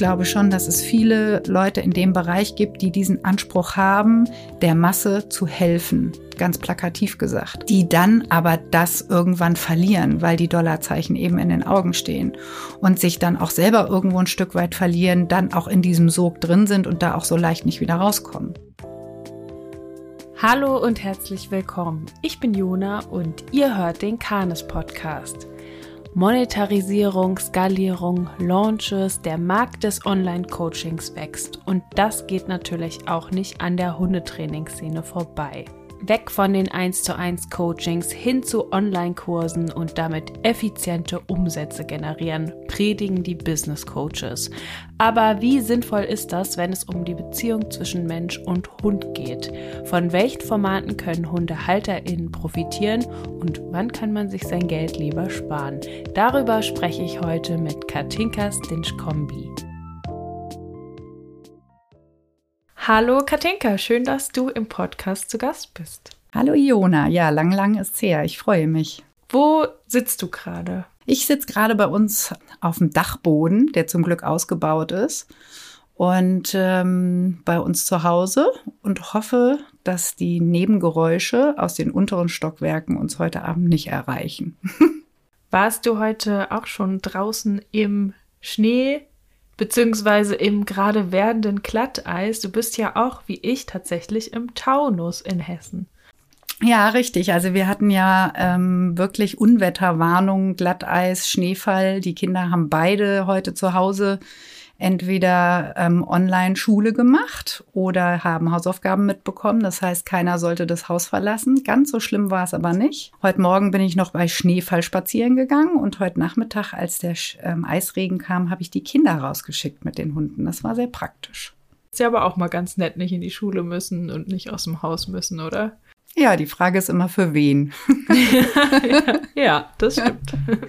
glaube schon, dass es viele Leute in dem Bereich gibt, die diesen Anspruch haben, der Masse zu helfen, ganz plakativ gesagt, die dann aber das irgendwann verlieren, weil die Dollarzeichen eben in den Augen stehen und sich dann auch selber irgendwo ein Stück weit verlieren, dann auch in diesem Sog drin sind und da auch so leicht nicht wieder rauskommen. Hallo und herzlich willkommen. Ich bin Jona und ihr hört den Kanes Podcast. Monetarisierung, Skalierung, Launches, der Markt des Online-Coachings wächst und das geht natürlich auch nicht an der Hundetrainingsszene vorbei. Weg von den 1 zu 1 Coachings hin zu Online-Kursen und damit effiziente Umsätze generieren, predigen die Business Coaches. Aber wie sinnvoll ist das, wenn es um die Beziehung zwischen Mensch und Hund geht? Von welchen Formaten können HundehalterInnen profitieren und wann kann man sich sein Geld lieber sparen? Darüber spreche ich heute mit Katinka Stinch-Kombi. Hallo Katinka, schön, dass du im Podcast zu Gast bist. Hallo Iona, ja, lang, lang ist's her. Ich freue mich. Wo sitzt du gerade? Ich sitze gerade bei uns auf dem Dachboden, der zum Glück ausgebaut ist. Und ähm, bei uns zu Hause und hoffe, dass die Nebengeräusche aus den unteren Stockwerken uns heute Abend nicht erreichen. Warst du heute auch schon draußen im Schnee beziehungsweise im gerade werdenden Glatteis. Du bist ja auch, wie ich, tatsächlich im Taunus in Hessen. Ja, richtig. Also wir hatten ja ähm, wirklich Unwetterwarnung, Glatteis, Schneefall. Die Kinder haben beide heute zu Hause entweder ähm, Online-Schule gemacht oder haben Hausaufgaben mitbekommen. Das heißt, keiner sollte das Haus verlassen. Ganz so schlimm war es aber nicht. Heute Morgen bin ich noch bei Schneefall spazieren gegangen und heute Nachmittag, als der ähm, Eisregen kam, habe ich die Kinder rausgeschickt mit den Hunden. Das war sehr praktisch. Ist ja aber auch mal ganz nett, nicht in die Schule müssen und nicht aus dem Haus müssen, oder? Ja, die Frage ist immer für wen. ja, ja, das stimmt.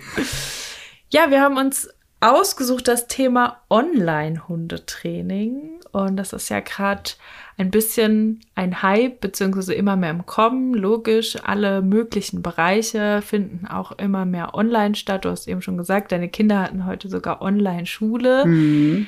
Ja, wir haben uns ausgesucht das Thema Online-Hundetraining. Und das ist ja gerade ein bisschen ein Hype, beziehungsweise immer mehr im Kommen. Logisch, alle möglichen Bereiche finden auch immer mehr online statt. Du hast eben schon gesagt, deine Kinder hatten heute sogar Online-Schule. Mhm.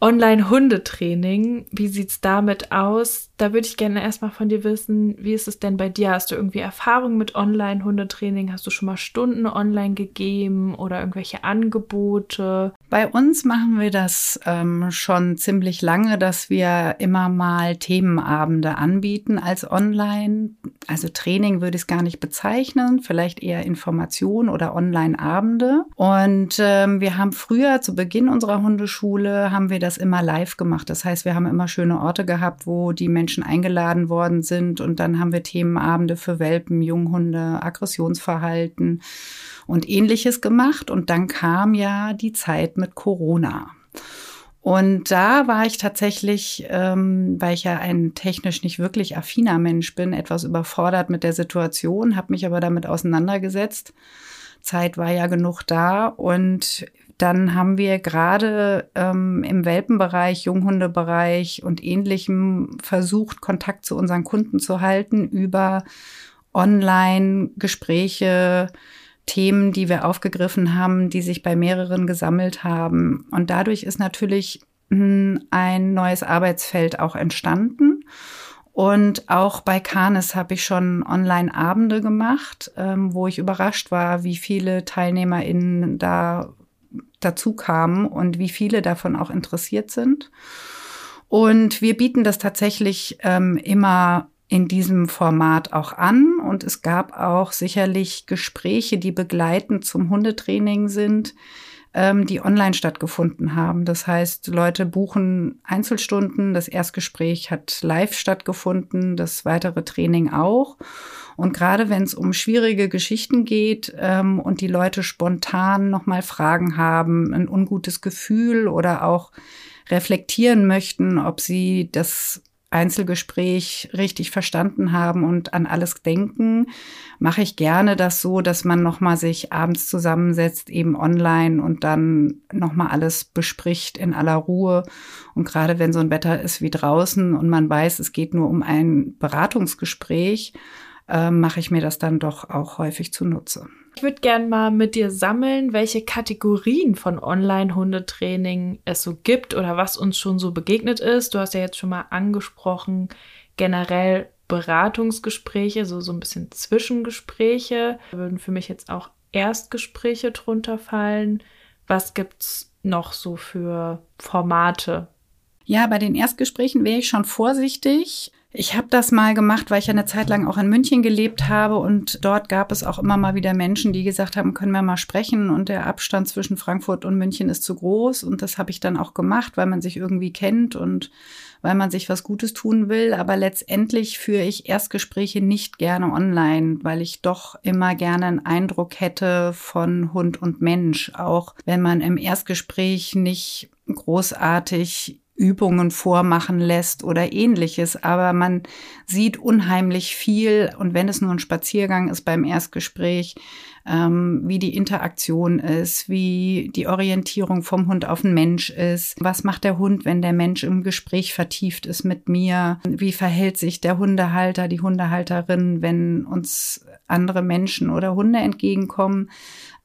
Online-Hundetraining, wie sieht's damit aus? Da würde ich gerne erstmal von dir wissen, wie ist es denn bei dir? Hast du irgendwie Erfahrung mit Online-Hundetraining? Hast du schon mal Stunden online gegeben oder irgendwelche Angebote? Bei uns machen wir das ähm, schon ziemlich lange, dass wir immer mal Themenabende anbieten als Online. Also Training würde ich es gar nicht bezeichnen, vielleicht eher Information oder Online-Abende. Und ähm, wir haben früher zu Beginn unserer Hundeschule haben wir das immer live gemacht. Das heißt, wir haben immer schöne Orte gehabt, wo die Menschen eingeladen worden sind. Und dann haben wir Themenabende für Welpen, Junghunde, Aggressionsverhalten und ähnliches gemacht. Und dann kam ja die Zeit mit Corona. Und da war ich tatsächlich, ähm, weil ich ja ein technisch nicht wirklich affiner Mensch bin, etwas überfordert mit der Situation, habe mich aber damit auseinandergesetzt. Zeit war ja genug da und dann haben wir gerade ähm, im Welpenbereich, Junghundebereich und ähnlichem versucht, Kontakt zu unseren Kunden zu halten über Online-Gespräche, Themen, die wir aufgegriffen haben, die sich bei mehreren gesammelt haben. Und dadurch ist natürlich hm, ein neues Arbeitsfeld auch entstanden. Und auch bei Canis habe ich schon Online-Abende gemacht, ähm, wo ich überrascht war, wie viele TeilnehmerInnen da dazu kamen und wie viele davon auch interessiert sind. Und wir bieten das tatsächlich ähm, immer in diesem Format auch an. Und es gab auch sicherlich Gespräche, die begleitend zum Hundetraining sind, ähm, die online stattgefunden haben. Das heißt, Leute buchen Einzelstunden. Das Erstgespräch hat live stattgefunden, das weitere Training auch. Und gerade wenn es um schwierige Geschichten geht ähm, und die Leute spontan nochmal Fragen haben, ein ungutes Gefühl oder auch reflektieren möchten, ob sie das Einzelgespräch richtig verstanden haben und an alles denken, mache ich gerne das so, dass man nochmal sich abends zusammensetzt, eben online und dann nochmal alles bespricht in aller Ruhe. Und gerade wenn so ein Wetter ist wie draußen und man weiß, es geht nur um ein Beratungsgespräch, äh, mache ich mir das dann doch auch häufig zunutze. Ich würde gerne mal mit dir sammeln, welche Kategorien von Online-Hundetraining es so gibt oder was uns schon so begegnet ist. Du hast ja jetzt schon mal angesprochen, generell Beratungsgespräche, so, so ein bisschen Zwischengespräche. Da würden für mich jetzt auch Erstgespräche drunter fallen. Was gibt's noch so für Formate? Ja, bei den Erstgesprächen wäre ich schon vorsichtig. Ich habe das mal gemacht, weil ich eine Zeit lang auch in München gelebt habe und dort gab es auch immer mal wieder Menschen, die gesagt haben, können wir mal sprechen? Und der Abstand zwischen Frankfurt und München ist zu groß. Und das habe ich dann auch gemacht, weil man sich irgendwie kennt und weil man sich was Gutes tun will, aber letztendlich führe ich Erstgespräche nicht gerne online, weil ich doch immer gerne einen Eindruck hätte von Hund und Mensch, auch wenn man im Erstgespräch nicht großartig Übungen vormachen lässt oder ähnliches. Aber man sieht unheimlich viel und wenn es nur ein Spaziergang ist beim Erstgespräch, ähm, wie die Interaktion ist, wie die Orientierung vom Hund auf den Mensch ist, was macht der Hund, wenn der Mensch im Gespräch vertieft ist mit mir, wie verhält sich der Hundehalter, die Hundehalterin, wenn uns andere Menschen oder Hunde entgegenkommen.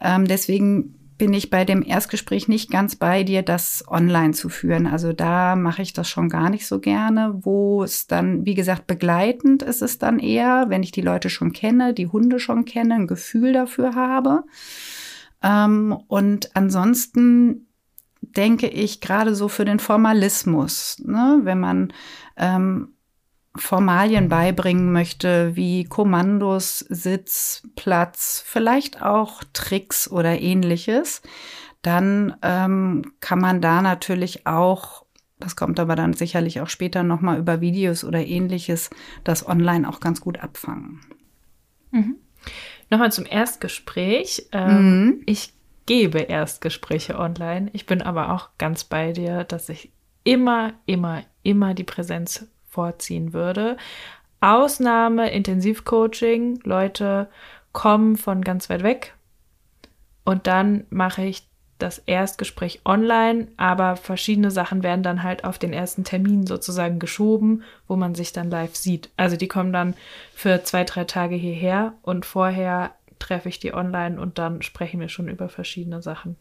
Ähm, deswegen bin ich bei dem Erstgespräch nicht ganz bei dir, das online zu führen. Also da mache ich das schon gar nicht so gerne, wo es dann, wie gesagt, begleitend ist es dann eher, wenn ich die Leute schon kenne, die Hunde schon kenne, ein Gefühl dafür habe. Ähm, und ansonsten denke ich gerade so für den Formalismus, ne? wenn man ähm, Formalien beibringen möchte, wie Kommandos, Sitz, Platz, vielleicht auch Tricks oder ähnliches, dann ähm, kann man da natürlich auch, das kommt aber dann sicherlich auch später nochmal über Videos oder ähnliches, das online auch ganz gut abfangen. Mhm. Nochmal zum Erstgespräch. Ähm, mhm. Ich gebe Erstgespräche online. Ich bin aber auch ganz bei dir, dass ich immer, immer, immer die Präsenz vorziehen würde. Ausnahme Intensivcoaching. Leute kommen von ganz weit weg und dann mache ich das Erstgespräch online, aber verschiedene Sachen werden dann halt auf den ersten Termin sozusagen geschoben, wo man sich dann live sieht. Also die kommen dann für zwei, drei Tage hierher und vorher treffe ich die online und dann sprechen wir schon über verschiedene Sachen.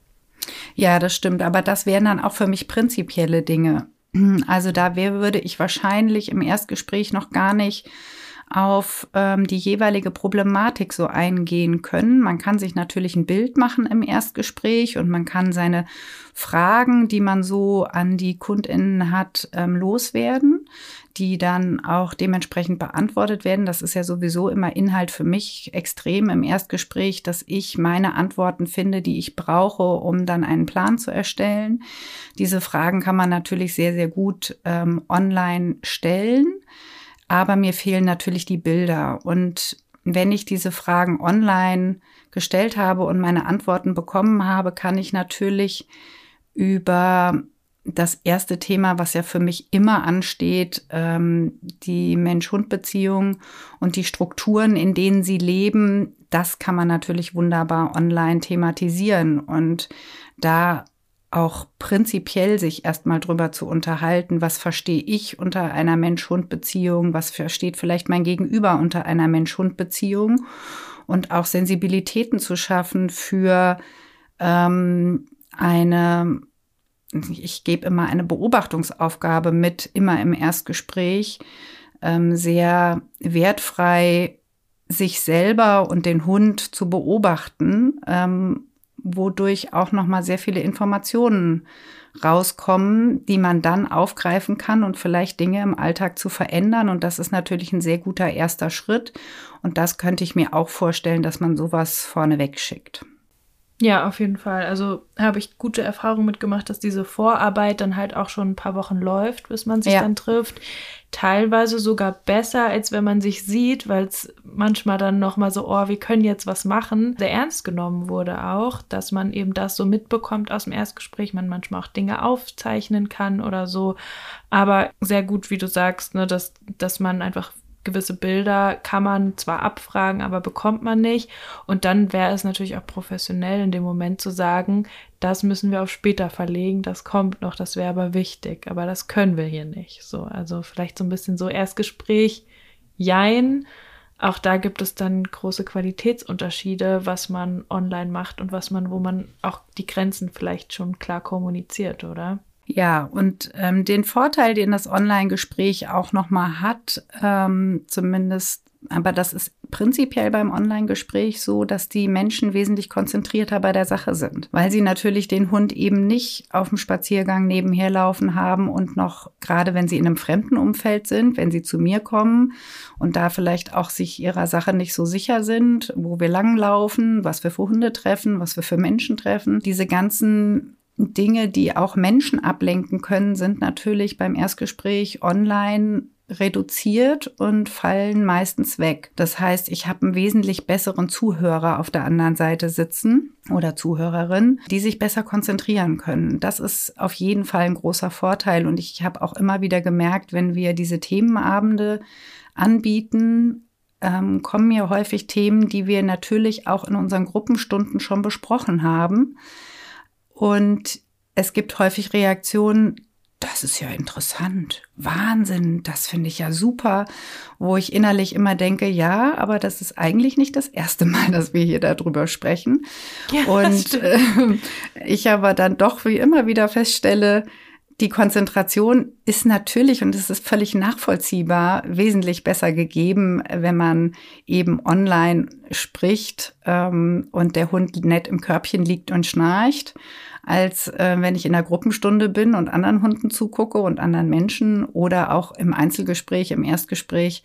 Ja, das stimmt, aber das wären dann auch für mich prinzipielle Dinge. Also da wär, würde ich wahrscheinlich im Erstgespräch noch gar nicht auf ähm, die jeweilige Problematik so eingehen können. Man kann sich natürlich ein Bild machen im Erstgespräch und man kann seine Fragen, die man so an die Kundinnen hat, ähm, loswerden, die dann auch dementsprechend beantwortet werden. Das ist ja sowieso immer Inhalt für mich extrem im Erstgespräch, dass ich meine Antworten finde, die ich brauche, um dann einen Plan zu erstellen. Diese Fragen kann man natürlich sehr, sehr gut ähm, online stellen aber mir fehlen natürlich die Bilder. Und wenn ich diese Fragen online gestellt habe und meine Antworten bekommen habe, kann ich natürlich über das erste Thema, was ja für mich immer ansteht, ähm, die Mensch-Hund-Beziehung und die Strukturen, in denen sie leben, das kann man natürlich wunderbar online thematisieren. Und da auch prinzipiell sich erstmal drüber zu unterhalten, was verstehe ich unter einer Mensch-Hund-Beziehung, was versteht vielleicht mein Gegenüber unter einer Mensch-Hund-Beziehung und auch Sensibilitäten zu schaffen für ähm, eine, ich gebe immer eine Beobachtungsaufgabe mit, immer im Erstgespräch, ähm, sehr wertfrei sich selber und den Hund zu beobachten ähm, wodurch auch noch mal sehr viele Informationen rauskommen, die man dann aufgreifen kann und vielleicht Dinge im Alltag zu verändern. Und das ist natürlich ein sehr guter erster Schritt. Und das könnte ich mir auch vorstellen, dass man sowas vorneweg schickt. Ja, auf jeden Fall. Also habe ich gute Erfahrungen mitgemacht, dass diese Vorarbeit dann halt auch schon ein paar Wochen läuft, bis man sich ja. dann trifft. Teilweise sogar besser, als wenn man sich sieht, weil es manchmal dann nochmal so, oh, wir können jetzt was machen. Sehr ernst genommen wurde auch, dass man eben das so mitbekommt aus dem Erstgespräch, man manchmal auch Dinge aufzeichnen kann oder so. Aber sehr gut, wie du sagst, ne, dass, dass man einfach gewisse Bilder kann man zwar abfragen, aber bekommt man nicht. Und dann wäre es natürlich auch professionell in dem Moment zu sagen, das müssen wir auf später verlegen, das kommt noch, das wäre aber wichtig, aber das können wir hier nicht. So, also vielleicht so ein bisschen so Erstgespräch, jein, auch da gibt es dann große Qualitätsunterschiede, was man online macht und was man, wo man auch die Grenzen vielleicht schon klar kommuniziert, oder? Ja, und ähm, den Vorteil, den das Online-Gespräch auch nochmal hat, ähm, zumindest, aber das ist prinzipiell beim Online-Gespräch so, dass die Menschen wesentlich konzentrierter bei der Sache sind, weil sie natürlich den Hund eben nicht auf dem Spaziergang nebenher laufen haben und noch, gerade wenn sie in einem fremden Umfeld sind, wenn sie zu mir kommen und da vielleicht auch sich ihrer Sache nicht so sicher sind, wo wir langlaufen, was wir für Hunde treffen, was wir für Menschen treffen, diese ganzen Dinge, die auch Menschen ablenken können, sind natürlich beim Erstgespräch online reduziert und fallen meistens weg. Das heißt, ich habe einen wesentlich besseren Zuhörer auf der anderen Seite sitzen oder Zuhörerin, die sich besser konzentrieren können. Das ist auf jeden Fall ein großer Vorteil und ich habe auch immer wieder gemerkt, wenn wir diese Themenabende anbieten, ähm, kommen mir häufig Themen, die wir natürlich auch in unseren Gruppenstunden schon besprochen haben und es gibt häufig Reaktionen, das ist ja interessant, Wahnsinn, das finde ich ja super, wo ich innerlich immer denke, ja, aber das ist eigentlich nicht das erste Mal, dass wir hier darüber sprechen. Ja, und äh, ich aber dann doch wie immer wieder feststelle, die Konzentration ist natürlich, und es ist völlig nachvollziehbar, wesentlich besser gegeben, wenn man eben online spricht ähm, und der Hund nett im Körbchen liegt und schnarcht als äh, wenn ich in der Gruppenstunde bin und anderen Hunden zugucke und anderen Menschen oder auch im Einzelgespräch, im Erstgespräch,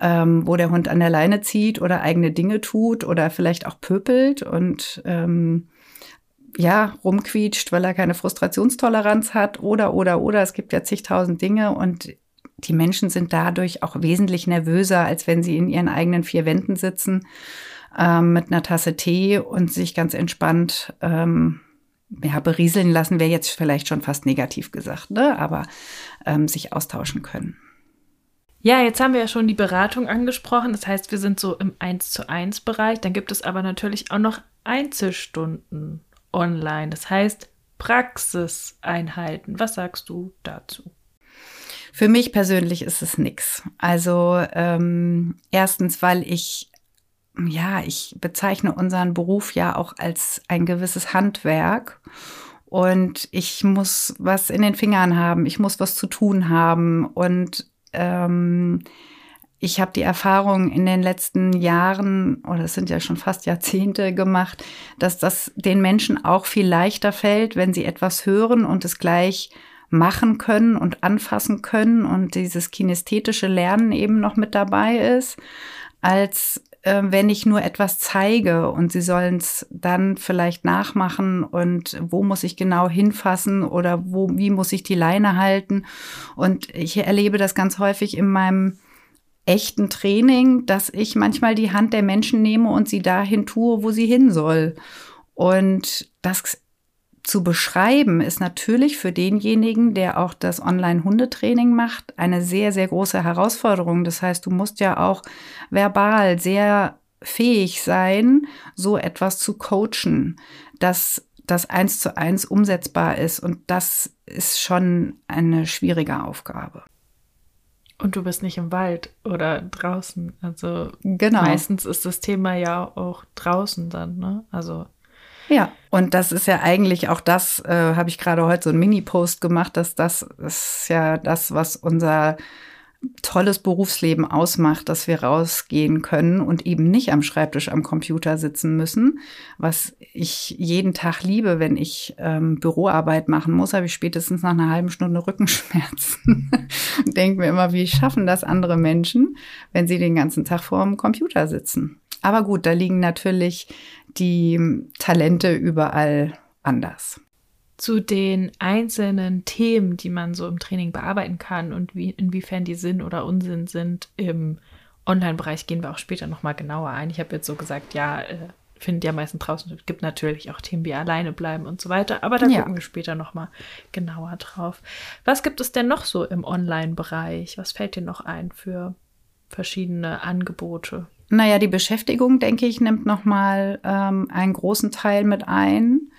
ähm, wo der Hund an der Leine zieht oder eigene Dinge tut oder vielleicht auch pöpelt und ähm, ja, rumquietscht, weil er keine Frustrationstoleranz hat oder, oder, oder. Es gibt ja zigtausend Dinge und die Menschen sind dadurch auch wesentlich nervöser, als wenn sie in ihren eigenen vier Wänden sitzen ähm, mit einer Tasse Tee und sich ganz entspannt ähm, ja, berieseln lassen wäre jetzt vielleicht schon fast negativ gesagt, ne? aber ähm, sich austauschen können. Ja, jetzt haben wir ja schon die Beratung angesprochen. Das heißt, wir sind so im 1 zu 1 Bereich. Dann gibt es aber natürlich auch noch Einzelstunden online. Das heißt Praxiseinheiten. Was sagst du dazu? Für mich persönlich ist es nichts. Also ähm, erstens, weil ich ja, ich bezeichne unseren Beruf ja auch als ein gewisses Handwerk. Und ich muss was in den Fingern haben, ich muss was zu tun haben. Und ähm, ich habe die Erfahrung in den letzten Jahren, oder es sind ja schon fast Jahrzehnte gemacht, dass das den Menschen auch viel leichter fällt, wenn sie etwas hören und es gleich machen können und anfassen können und dieses kinästhetische Lernen eben noch mit dabei ist, als äh, wenn ich nur etwas zeige und sie sollen es dann vielleicht nachmachen und wo muss ich genau hinfassen oder wo, wie muss ich die Leine halten. Und ich erlebe das ganz häufig in meinem echten Training, dass ich manchmal die Hand der Menschen nehme und sie dahin tue, wo sie hin soll. Und das zu beschreiben ist natürlich für denjenigen, der auch das Online-Hundetraining macht, eine sehr, sehr große Herausforderung. Das heißt, du musst ja auch verbal sehr fähig sein, so etwas zu coachen, dass das eins zu eins umsetzbar ist. Und das ist schon eine schwierige Aufgabe. Und du bist nicht im Wald oder draußen. Also genau. meistens ist das Thema ja auch draußen dann, ne? Also ja, und das ist ja eigentlich auch das, äh, habe ich gerade heute so einen Mini-Post gemacht, dass das ist ja das, was unser tolles Berufsleben ausmacht, dass wir rausgehen können und eben nicht am Schreibtisch am Computer sitzen müssen, was ich jeden Tag liebe, wenn ich ähm, Büroarbeit machen muss, habe ich spätestens nach einer halben Stunde Rückenschmerzen. Denke mir immer, wie schaffen das andere Menschen, wenn sie den ganzen Tag vor dem Computer sitzen? Aber gut, da liegen natürlich die Talente überall anders. Zu den einzelnen Themen, die man so im Training bearbeiten kann und wie, inwiefern die Sinn oder Unsinn sind im Online-Bereich, gehen wir auch später nochmal genauer ein. Ich habe jetzt so gesagt, ja, äh, findet ja meistens draußen. Es gibt natürlich auch Themen wie alleine bleiben und so weiter, aber da ja. gucken wir später nochmal genauer drauf. Was gibt es denn noch so im Online-Bereich? Was fällt dir noch ein für verschiedene Angebote? Naja, die Beschäftigung, denke ich, nimmt nochmal ähm, einen großen Teil mit ein.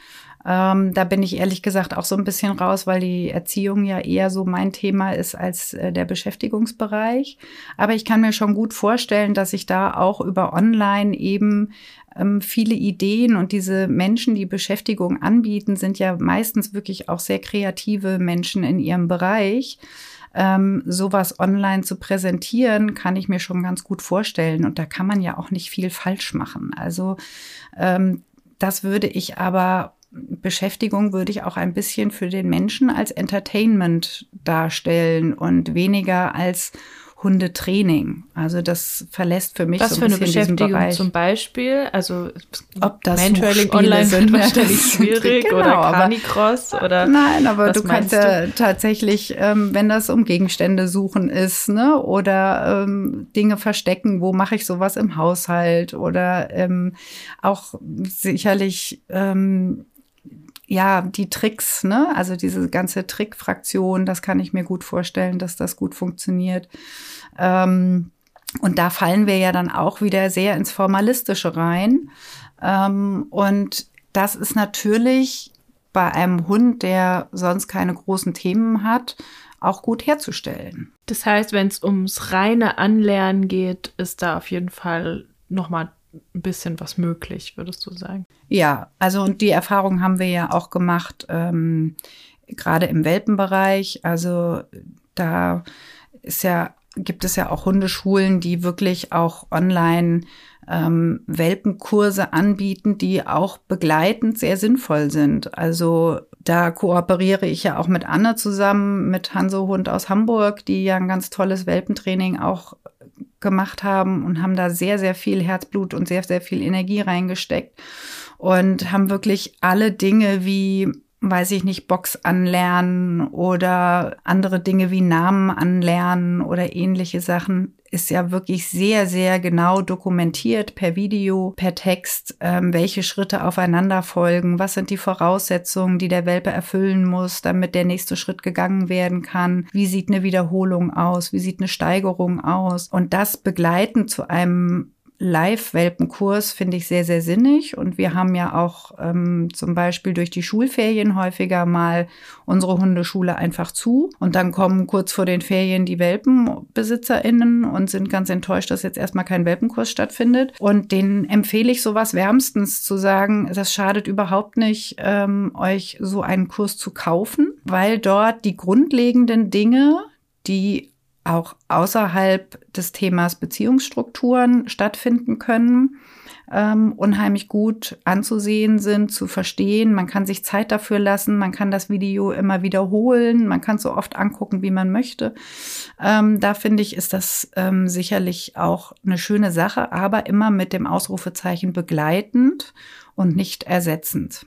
Ähm, da bin ich ehrlich gesagt auch so ein bisschen raus, weil die Erziehung ja eher so mein Thema ist als äh, der Beschäftigungsbereich. Aber ich kann mir schon gut vorstellen, dass ich da auch über Online eben ähm, viele Ideen und diese Menschen, die Beschäftigung anbieten, sind ja meistens wirklich auch sehr kreative Menschen in ihrem Bereich. Ähm, sowas online zu präsentieren, kann ich mir schon ganz gut vorstellen. Und da kann man ja auch nicht viel falsch machen. Also ähm, das würde ich aber Beschäftigung würde ich auch ein bisschen für den Menschen als Entertainment darstellen und weniger als Hundetraining. Also das verlässt für mich Was so ein für eine Beschäftigung zum Beispiel? Also Ob das Suchspiele online sind, wahrscheinlich schwierig genau, oder Canicross oder Nein, aber du kannst ja tatsächlich, ähm, wenn das um Gegenstände suchen ist, ne, oder ähm, Dinge verstecken, wo mache ich sowas im Haushalt oder ähm, auch sicherlich ähm, ja, die Tricks, ne? Also diese ganze Trickfraktion, das kann ich mir gut vorstellen, dass das gut funktioniert. Ähm, und da fallen wir ja dann auch wieder sehr ins Formalistische rein. Ähm, und das ist natürlich bei einem Hund, der sonst keine großen Themen hat, auch gut herzustellen. Das heißt, wenn es ums reine Anlernen geht, ist da auf jeden Fall nochmal ein bisschen was möglich, würdest du sagen? Ja, also und die Erfahrung haben wir ja auch gemacht, ähm, gerade im Welpenbereich. Also da ist ja, gibt es ja auch Hundeschulen, die wirklich auch online ähm, Welpenkurse anbieten, die auch begleitend sehr sinnvoll sind. Also da kooperiere ich ja auch mit Anne zusammen, mit Hanso Hund aus Hamburg, die ja ein ganz tolles Welpentraining auch gemacht haben und haben da sehr, sehr viel Herzblut und sehr, sehr viel Energie reingesteckt und haben wirklich alle Dinge wie weiß ich nicht, Box anlernen oder andere Dinge wie Namen anlernen oder ähnliche Sachen, ist ja wirklich sehr, sehr genau dokumentiert per Video, per Text, ähm, welche Schritte aufeinander folgen, was sind die Voraussetzungen, die der Welpe erfüllen muss, damit der nächste Schritt gegangen werden kann, wie sieht eine Wiederholung aus, wie sieht eine Steigerung aus. Und das begleiten zu einem Live-Welpenkurs finde ich sehr, sehr sinnig. Und wir haben ja auch ähm, zum Beispiel durch die Schulferien häufiger mal unsere Hundeschule einfach zu. Und dann kommen kurz vor den Ferien die WelpenbesitzerInnen und sind ganz enttäuscht, dass jetzt erstmal kein Welpenkurs stattfindet. Und denen empfehle ich sowas wärmstens zu sagen, das schadet überhaupt nicht, ähm, euch so einen Kurs zu kaufen, weil dort die grundlegenden Dinge, die auch außerhalb des Themas Beziehungsstrukturen stattfinden können, ähm, unheimlich gut anzusehen sind, zu verstehen. Man kann sich Zeit dafür lassen, man kann das Video immer wiederholen, man kann es so oft angucken, wie man möchte. Ähm, da finde ich, ist das ähm, sicherlich auch eine schöne Sache, aber immer mit dem Ausrufezeichen begleitend und nicht ersetzend.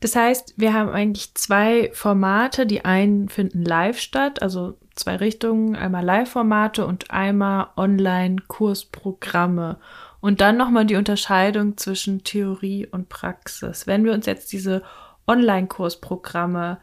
Das heißt, wir haben eigentlich zwei Formate. Die einen finden live statt, also zwei Richtungen, einmal Live-Formate und einmal Online-Kursprogramme. Und dann nochmal die Unterscheidung zwischen Theorie und Praxis. Wenn wir uns jetzt diese Online-Kursprogramme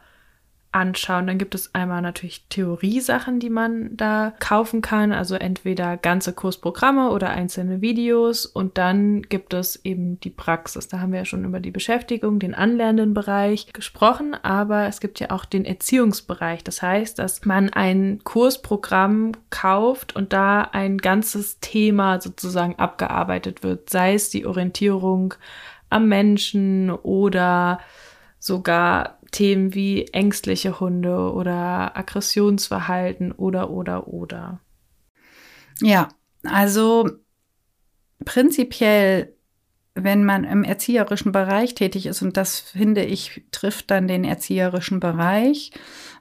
anschauen, dann gibt es einmal natürlich Theoriesachen, die man da kaufen kann, also entweder ganze Kursprogramme oder einzelne Videos. Und dann gibt es eben die Praxis. Da haben wir ja schon über die Beschäftigung, den anlernenden Bereich gesprochen, aber es gibt ja auch den Erziehungsbereich. Das heißt, dass man ein Kursprogramm kauft und da ein ganzes Thema sozusagen abgearbeitet wird, sei es die Orientierung am Menschen oder sogar Themen wie ängstliche Hunde oder Aggressionsverhalten oder oder oder. Ja, also prinzipiell, wenn man im erzieherischen Bereich tätig ist, und das finde ich, trifft dann den erzieherischen Bereich,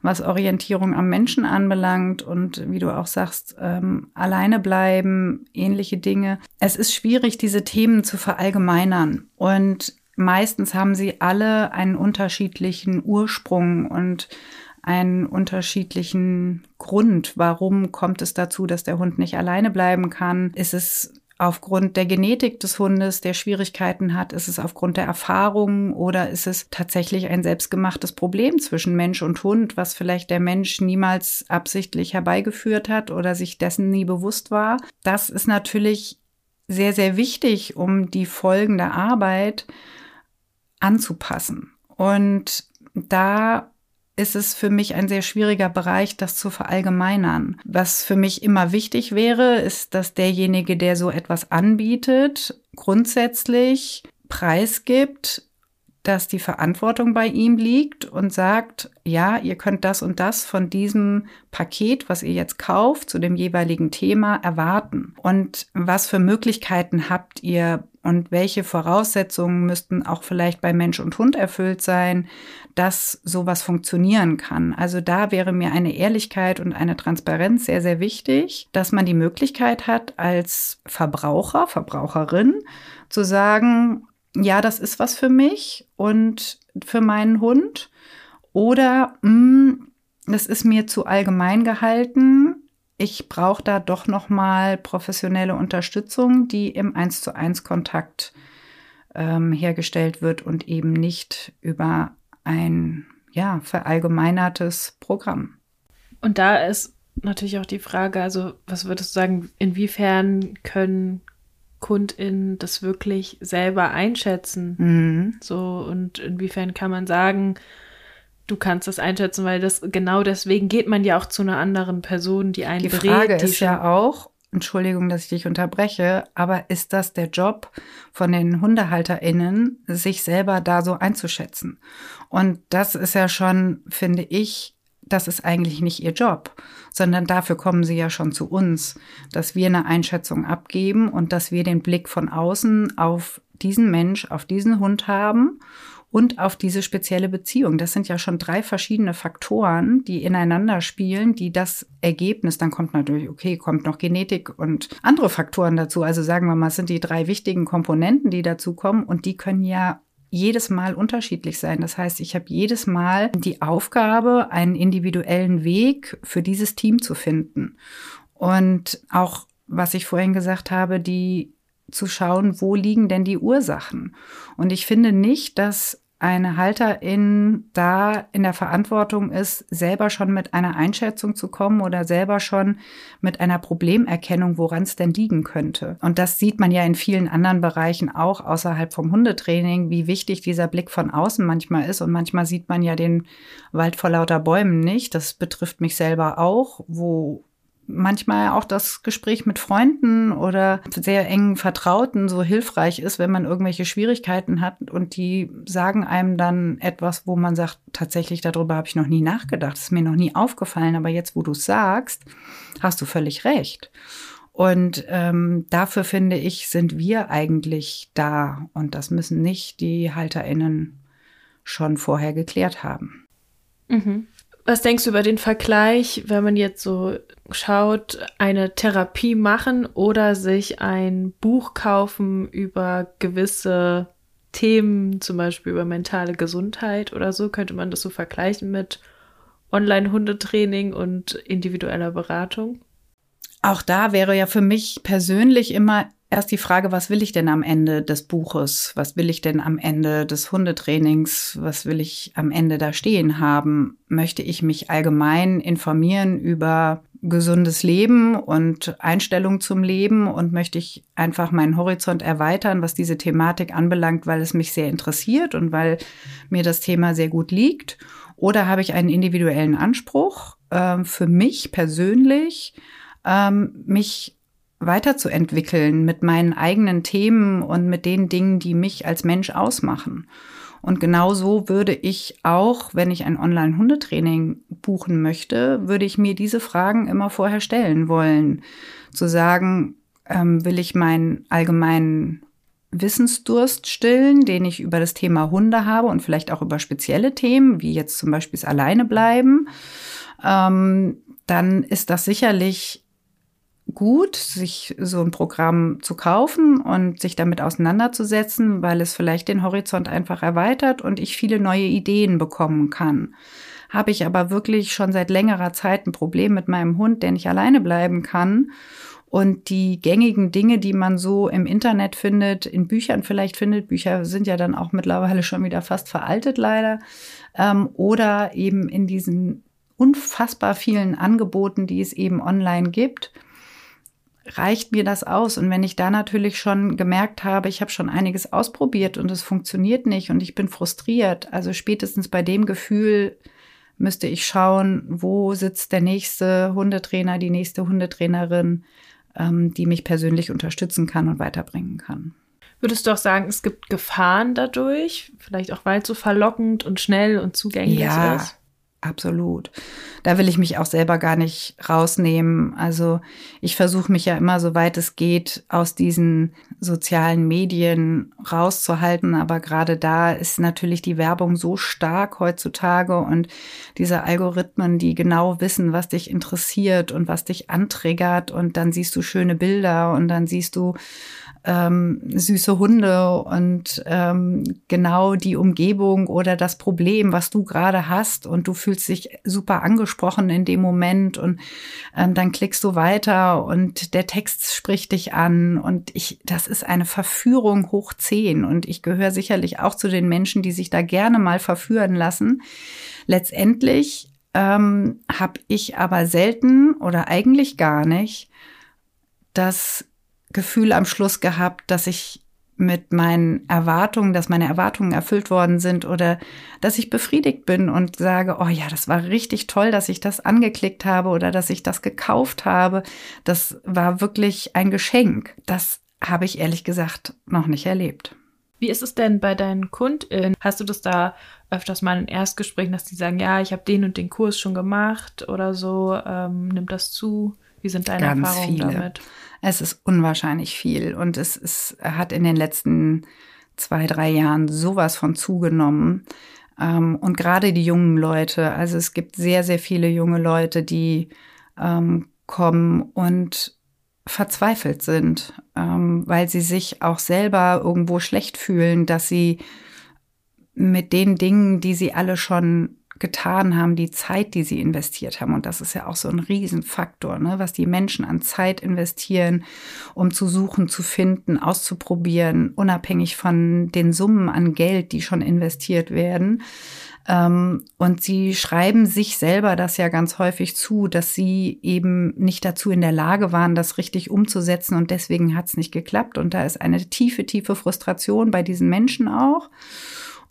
was Orientierung am Menschen anbelangt und wie du auch sagst, ähm, alleine bleiben, ähnliche Dinge. Es ist schwierig, diese Themen zu verallgemeinern. Und meistens haben sie alle einen unterschiedlichen Ursprung und einen unterschiedlichen Grund. Warum kommt es dazu, dass der Hund nicht alleine bleiben kann? Ist es aufgrund der Genetik des Hundes, der Schwierigkeiten hat? Ist es aufgrund der Erfahrungen oder ist es tatsächlich ein selbstgemachtes Problem zwischen Mensch und Hund, was vielleicht der Mensch niemals absichtlich herbeigeführt hat oder sich dessen nie bewusst war? Das ist natürlich sehr, sehr wichtig, um die folgende Arbeit anzupassen. Und da ist es für mich ein sehr schwieriger Bereich, das zu verallgemeinern. Was für mich immer wichtig wäre, ist, dass derjenige, der so etwas anbietet, grundsätzlich preisgibt, dass die Verantwortung bei ihm liegt und sagt, ja, ihr könnt das und das von diesem Paket, was ihr jetzt kauft, zu dem jeweiligen Thema erwarten. Und was für Möglichkeiten habt ihr und welche Voraussetzungen müssten auch vielleicht bei Mensch und Hund erfüllt sein, dass sowas funktionieren kann. Also da wäre mir eine Ehrlichkeit und eine Transparenz sehr, sehr wichtig, dass man die Möglichkeit hat, als Verbraucher, Verbraucherin zu sagen, ja, das ist was für mich und für meinen Hund. Oder mh, hm, das ist mir zu allgemein gehalten. Ich brauche da doch noch mal professionelle Unterstützung, die im eins zu eins Kontakt ähm, hergestellt wird und eben nicht über ein ja verallgemeinertes Programm. Und da ist natürlich auch die Frage, also was würdest du sagen, inwiefern können KundInnen das wirklich selber einschätzen? Mhm. So, und inwiefern kann man sagen, du kannst das einschätzen, weil das genau deswegen geht man ja auch zu einer anderen Person, die einen die berät. Die Frage ist ja auch, Entschuldigung, dass ich dich unterbreche, aber ist das der Job von den HundehalterInnen, sich selber da so einzuschätzen? Und das ist ja schon, finde ich, das ist eigentlich nicht ihr Job, sondern dafür kommen sie ja schon zu uns, dass wir eine Einschätzung abgeben und dass wir den Blick von außen auf diesen Mensch, auf diesen Hund haben und auf diese spezielle Beziehung. Das sind ja schon drei verschiedene Faktoren, die ineinander spielen, die das Ergebnis, dann kommt natürlich, okay, kommt noch Genetik und andere Faktoren dazu. Also sagen wir mal, es sind die drei wichtigen Komponenten, die dazu kommen und die können ja jedes Mal unterschiedlich sein. Das heißt, ich habe jedes Mal die Aufgabe, einen individuellen Weg für dieses Team zu finden. Und auch, was ich vorhin gesagt habe, die zu schauen, wo liegen denn die Ursachen. Und ich finde nicht, dass eine Halterin da in der Verantwortung ist, selber schon mit einer Einschätzung zu kommen oder selber schon mit einer Problemerkennung, woran es denn liegen könnte. Und das sieht man ja in vielen anderen Bereichen auch außerhalb vom Hundetraining, wie wichtig dieser Blick von außen manchmal ist. Und manchmal sieht man ja den Wald vor lauter Bäumen nicht. Das betrifft mich selber auch, wo manchmal auch das Gespräch mit Freunden oder sehr engen Vertrauten so hilfreich ist, wenn man irgendwelche Schwierigkeiten hat und die sagen einem dann etwas, wo man sagt, tatsächlich darüber habe ich noch nie nachgedacht, ist mir noch nie aufgefallen, aber jetzt, wo du es sagst, hast du völlig recht. Und ähm, dafür finde ich, sind wir eigentlich da und das müssen nicht die Halterinnen schon vorher geklärt haben. Mhm. Was denkst du über den Vergleich, wenn man jetzt so schaut, eine Therapie machen oder sich ein Buch kaufen über gewisse Themen, zum Beispiel über mentale Gesundheit oder so? Könnte man das so vergleichen mit Online-Hundetraining und individueller Beratung? Auch da wäre ja für mich persönlich immer erst die Frage, was will ich denn am Ende des Buches? Was will ich denn am Ende des Hundetrainings? Was will ich am Ende da stehen haben? Möchte ich mich allgemein informieren über gesundes Leben und Einstellung zum Leben und möchte ich einfach meinen Horizont erweitern, was diese Thematik anbelangt, weil es mich sehr interessiert und weil mir das Thema sehr gut liegt? Oder habe ich einen individuellen Anspruch äh, für mich persönlich, ähm, mich weiterzuentwickeln mit meinen eigenen Themen und mit den Dingen, die mich als Mensch ausmachen. Und genauso würde ich auch, wenn ich ein Online-Hundetraining buchen möchte, würde ich mir diese Fragen immer vorher stellen wollen. Zu sagen, ähm, will ich meinen allgemeinen Wissensdurst stillen, den ich über das Thema Hunde habe und vielleicht auch über spezielle Themen, wie jetzt zum Beispiel das Alleine bleiben, ähm, dann ist das sicherlich gut, sich so ein Programm zu kaufen und sich damit auseinanderzusetzen, weil es vielleicht den Horizont einfach erweitert und ich viele neue Ideen bekommen kann. Habe ich aber wirklich schon seit längerer Zeit ein Problem mit meinem Hund, der nicht alleine bleiben kann und die gängigen Dinge, die man so im Internet findet, in Büchern vielleicht findet, Bücher sind ja dann auch mittlerweile schon wieder fast veraltet leider, ähm, oder eben in diesen unfassbar vielen Angeboten, die es eben online gibt, reicht mir das aus? Und wenn ich da natürlich schon gemerkt habe, ich habe schon einiges ausprobiert und es funktioniert nicht und ich bin frustriert, also spätestens bei dem Gefühl müsste ich schauen, wo sitzt der nächste Hundetrainer, die nächste Hundetrainerin, ähm, die mich persönlich unterstützen kann und weiterbringen kann. Würdest du auch sagen, es gibt Gefahren dadurch? Vielleicht auch, weil es so verlockend und schnell und zugänglich ja, ist? Absolut. Da will ich mich auch selber gar nicht rausnehmen. Also ich versuche mich ja immer, soweit es geht, aus diesen sozialen Medien rauszuhalten. Aber gerade da ist natürlich die Werbung so stark heutzutage und diese Algorithmen, die genau wissen, was dich interessiert und was dich antriggert. Und dann siehst du schöne Bilder und dann siehst du ähm, süße Hunde und ähm, genau die Umgebung oder das Problem, was du gerade hast und du fühlst dich super angesprochen in dem Moment und ähm, dann klickst du weiter und der Text spricht dich an und ich, das ist eine Verführung hoch zehn und ich gehöre sicherlich auch zu den Menschen, die sich da gerne mal verführen lassen. Letztendlich ähm, habe ich aber selten oder eigentlich gar nicht das Gefühl am Schluss gehabt, dass ich mit meinen Erwartungen, dass meine Erwartungen erfüllt worden sind oder dass ich befriedigt bin und sage, oh ja, das war richtig toll, dass ich das angeklickt habe oder dass ich das gekauft habe. Das war wirklich ein Geschenk. Das habe ich ehrlich gesagt noch nicht erlebt. Wie ist es denn bei deinen KundInnen? Hast du das da öfters mal in Erstgesprächen, dass die sagen, ja, ich habe den und den Kurs schon gemacht oder so? Ähm, nimmt das zu? Wie sind deine Ganz Erfahrungen viele. damit? Es ist unwahrscheinlich viel und es ist, hat in den letzten zwei, drei Jahren sowas von zugenommen. Ähm, und gerade die jungen Leute, also es gibt sehr, sehr viele junge Leute, die ähm, kommen und verzweifelt sind, ähm, weil sie sich auch selber irgendwo schlecht fühlen, dass sie mit den Dingen, die sie alle schon getan haben, die Zeit, die sie investiert haben. Und das ist ja auch so ein Riesenfaktor, ne? was die Menschen an Zeit investieren, um zu suchen, zu finden, auszuprobieren, unabhängig von den Summen an Geld, die schon investiert werden. Ähm, und sie schreiben sich selber das ja ganz häufig zu, dass sie eben nicht dazu in der Lage waren, das richtig umzusetzen und deswegen hat es nicht geklappt. Und da ist eine tiefe, tiefe Frustration bei diesen Menschen auch.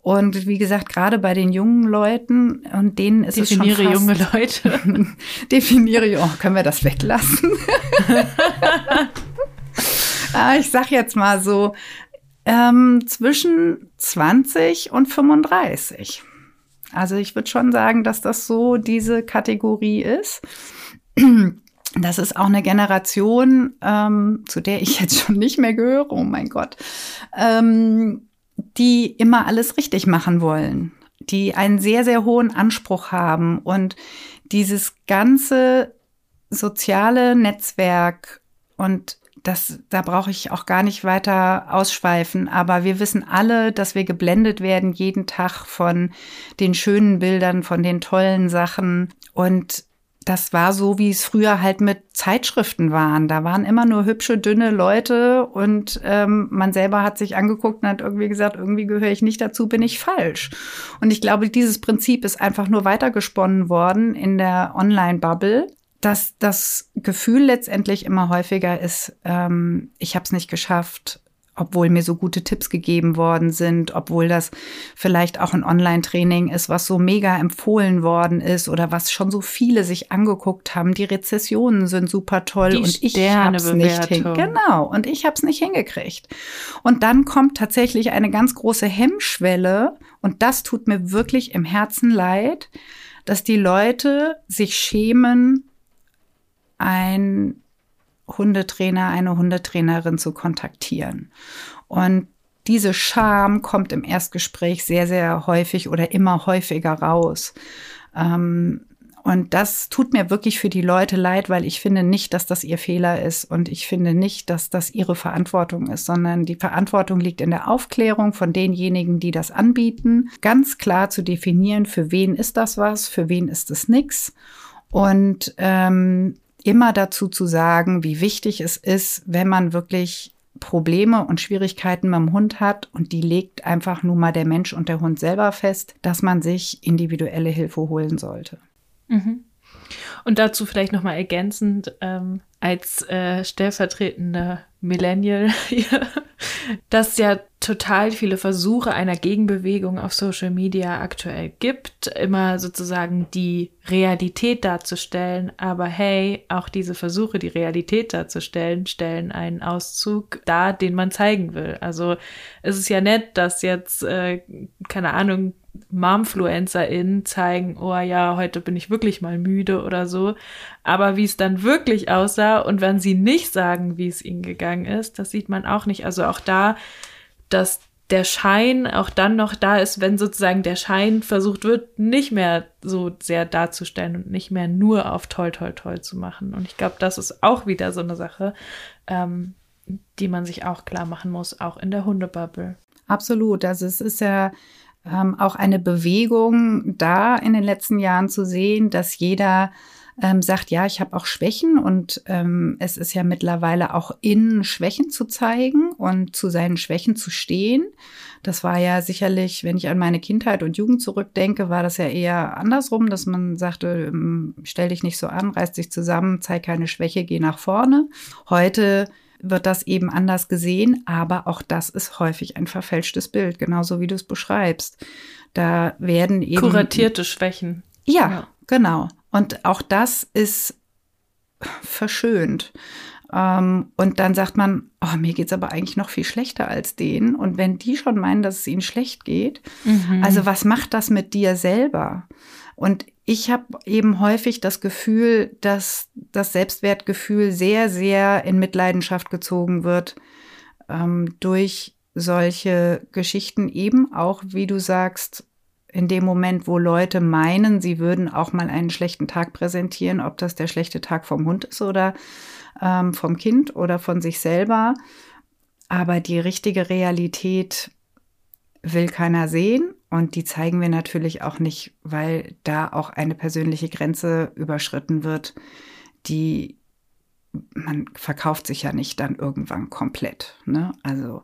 Und wie gesagt, gerade bei den jungen Leuten und denen ist definiere es schon fast, junge Leute. definiere, oh, können wir das weglassen? Ah, ich sag jetzt mal so ähm, zwischen 20 und 35. Also ich würde schon sagen, dass das so diese Kategorie ist. Das ist auch eine Generation, ähm, zu der ich jetzt schon nicht mehr gehöre. Oh mein Gott. Ähm, die immer alles richtig machen wollen, die einen sehr, sehr hohen Anspruch haben und dieses ganze soziale Netzwerk und das, da brauche ich auch gar nicht weiter ausschweifen, aber wir wissen alle, dass wir geblendet werden jeden Tag von den schönen Bildern, von den tollen Sachen und das war so, wie es früher halt mit Zeitschriften waren. Da waren immer nur hübsche, dünne Leute und ähm, man selber hat sich angeguckt und hat irgendwie gesagt, irgendwie gehöre ich nicht dazu, bin ich falsch. Und ich glaube, dieses Prinzip ist einfach nur weitergesponnen worden in der Online-Bubble dass das Gefühl letztendlich immer häufiger ist, ähm, ich habe es nicht geschafft, obwohl mir so gute Tipps gegeben worden sind, obwohl das vielleicht auch ein Online-Training ist, was so mega empfohlen worden ist oder was schon so viele sich angeguckt haben. Die Rezessionen sind super toll Die und ich habe es nicht hin genau und ich habe es nicht hingekriegt. Und dann kommt tatsächlich eine ganz große Hemmschwelle und das tut mir wirklich im Herzen leid, dass die Leute sich schämen, ein Hundetrainer, eine Hundetrainerin zu kontaktieren. Und diese Scham kommt im Erstgespräch sehr, sehr häufig oder immer häufiger raus. Ähm, und das tut mir wirklich für die Leute leid, weil ich finde nicht, dass das ihr Fehler ist und ich finde nicht, dass das ihre Verantwortung ist, sondern die Verantwortung liegt in der Aufklärung von denjenigen, die das anbieten, ganz klar zu definieren, für wen ist das was, für wen ist es nix. Und ähm, immer dazu zu sagen, wie wichtig es ist, wenn man wirklich Probleme und Schwierigkeiten beim Hund hat und die legt einfach nur mal der Mensch und der Hund selber fest, dass man sich individuelle Hilfe holen sollte. Mhm. Und dazu vielleicht nochmal ergänzend, ähm, als äh, stellvertretender Millennial dass ja total viele Versuche einer Gegenbewegung auf Social Media aktuell gibt, immer sozusagen die Realität darzustellen. Aber hey, auch diese Versuche, die Realität darzustellen, stellen einen Auszug dar, den man zeigen will. Also es ist ja nett, dass jetzt, äh, keine Ahnung, MomfluencerInnen zeigen, oh ja, heute bin ich wirklich mal müde oder so. Aber wie es dann wirklich aussah und wenn sie nicht sagen, wie es ihnen gegangen ist, das sieht man auch nicht. Also auch da, dass der Schein auch dann noch da ist, wenn sozusagen der Schein versucht wird, nicht mehr so sehr darzustellen und nicht mehr nur auf toll, toll, toll zu machen. Und ich glaube, das ist auch wieder so eine Sache, ähm, die man sich auch klar machen muss, auch in der Hundebubble. Absolut. Also es ist ja ähm, auch eine Bewegung da in den letzten Jahren zu sehen, dass jeder ähm, sagt, ja, ich habe auch Schwächen und ähm, es ist ja mittlerweile auch in Schwächen zu zeigen und zu seinen Schwächen zu stehen. Das war ja sicherlich, wenn ich an meine Kindheit und Jugend zurückdenke, war das ja eher andersrum, dass man sagte, ähm, stell dich nicht so an, reiß dich zusammen, zeig keine Schwäche, geh nach vorne. Heute wird das eben anders gesehen, aber auch das ist häufig ein verfälschtes Bild, genauso wie du es beschreibst. Da werden eben kuratierte Schwächen. Ja, ja, genau. Und auch das ist verschönt. Ähm, und dann sagt man, oh, mir geht's aber eigentlich noch viel schlechter als denen. Und wenn die schon meinen, dass es ihnen schlecht geht, mhm. also was macht das mit dir selber? Und ich habe eben häufig das Gefühl, dass das Selbstwertgefühl sehr, sehr in Mitleidenschaft gezogen wird ähm, durch solche Geschichten eben auch, wie du sagst, in dem Moment, wo Leute meinen, sie würden auch mal einen schlechten Tag präsentieren, ob das der schlechte Tag vom Hund ist oder ähm, vom Kind oder von sich selber. Aber die richtige Realität will keiner sehen und die zeigen wir natürlich auch nicht, weil da auch eine persönliche Grenze überschritten wird, die man verkauft sich ja nicht dann irgendwann komplett. Ne? Also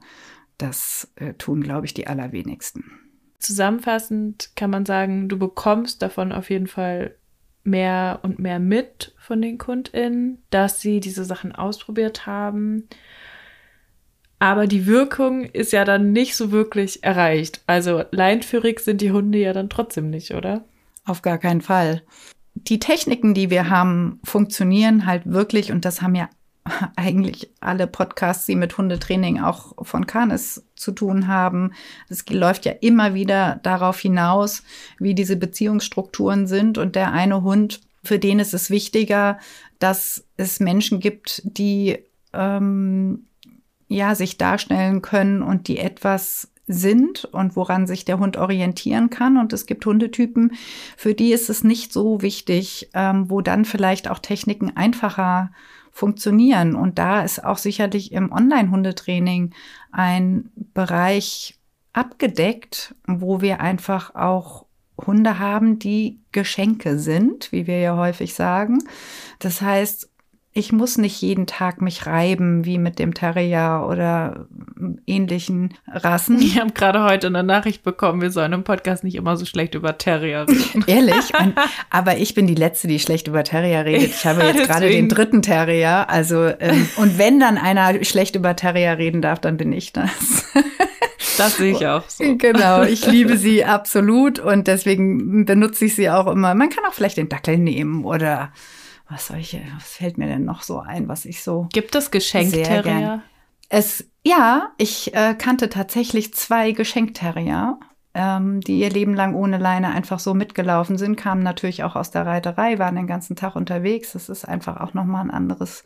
das äh, tun, glaube ich, die allerwenigsten. Zusammenfassend kann man sagen, du bekommst davon auf jeden Fall mehr und mehr mit von den KundInnen, dass sie diese Sachen ausprobiert haben aber die Wirkung ist ja dann nicht so wirklich erreicht. Also leinführig sind die Hunde ja dann trotzdem nicht, oder? Auf gar keinen Fall. Die Techniken, die wir haben, funktionieren halt wirklich und das haben ja eigentlich alle Podcasts, die mit Hundetraining auch von Canis zu tun haben. Es läuft ja immer wieder darauf hinaus, wie diese Beziehungsstrukturen sind und der eine Hund, für den ist es wichtiger, dass es Menschen gibt, die ähm, ja, sich darstellen können und die etwas sind und woran sich der Hund orientieren kann. Und es gibt Hundetypen, für die ist es nicht so wichtig, ähm, wo dann vielleicht auch Techniken einfacher funktionieren. Und da ist auch sicherlich im Online-Hundetraining ein Bereich abgedeckt, wo wir einfach auch Hunde haben, die Geschenke sind, wie wir ja häufig sagen. Das heißt, ich muss nicht jeden Tag mich reiben, wie mit dem Terrier oder ähnlichen Rassen. Ich habe gerade heute eine Nachricht bekommen, wir sollen im Podcast nicht immer so schlecht über Terrier reden. Ehrlich? Und, aber ich bin die Letzte, die schlecht über Terrier redet. Ich habe jetzt gerade den dritten Terrier. Also, ähm, und wenn dann einer schlecht über Terrier reden darf, dann bin ich das. Das sehe ich auch so. Genau, ich liebe sie absolut und deswegen benutze ich sie auch immer. Man kann auch vielleicht den Dackel nehmen oder was soll ich, was fällt mir denn noch so ein, was ich so. Gibt es Geschenkterrier? Es, ja, ich äh, kannte tatsächlich zwei Geschenkterrier, ähm, die ihr Leben lang ohne Leine einfach so mitgelaufen sind, kamen natürlich auch aus der Reiterei, waren den ganzen Tag unterwegs. Das ist einfach auch nochmal ein anderes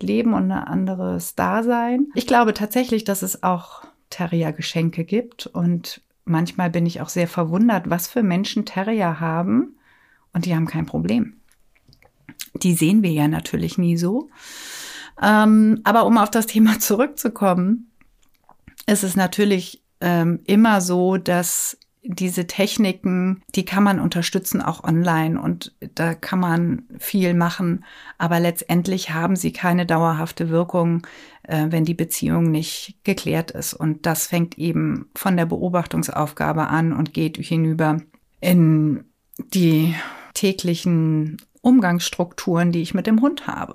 Leben und ein anderes Dasein. Ich glaube tatsächlich, dass es auch Terrier-Geschenke gibt und manchmal bin ich auch sehr verwundert, was für Menschen Terrier haben und die haben kein Problem. Die sehen wir ja natürlich nie so. Ähm, aber um auf das Thema zurückzukommen, ist es natürlich ähm, immer so, dass diese Techniken, die kann man unterstützen auch online und da kann man viel machen, aber letztendlich haben sie keine dauerhafte Wirkung, äh, wenn die Beziehung nicht geklärt ist. Und das fängt eben von der Beobachtungsaufgabe an und geht hinüber in die täglichen Umgangsstrukturen, die ich mit dem Hund habe.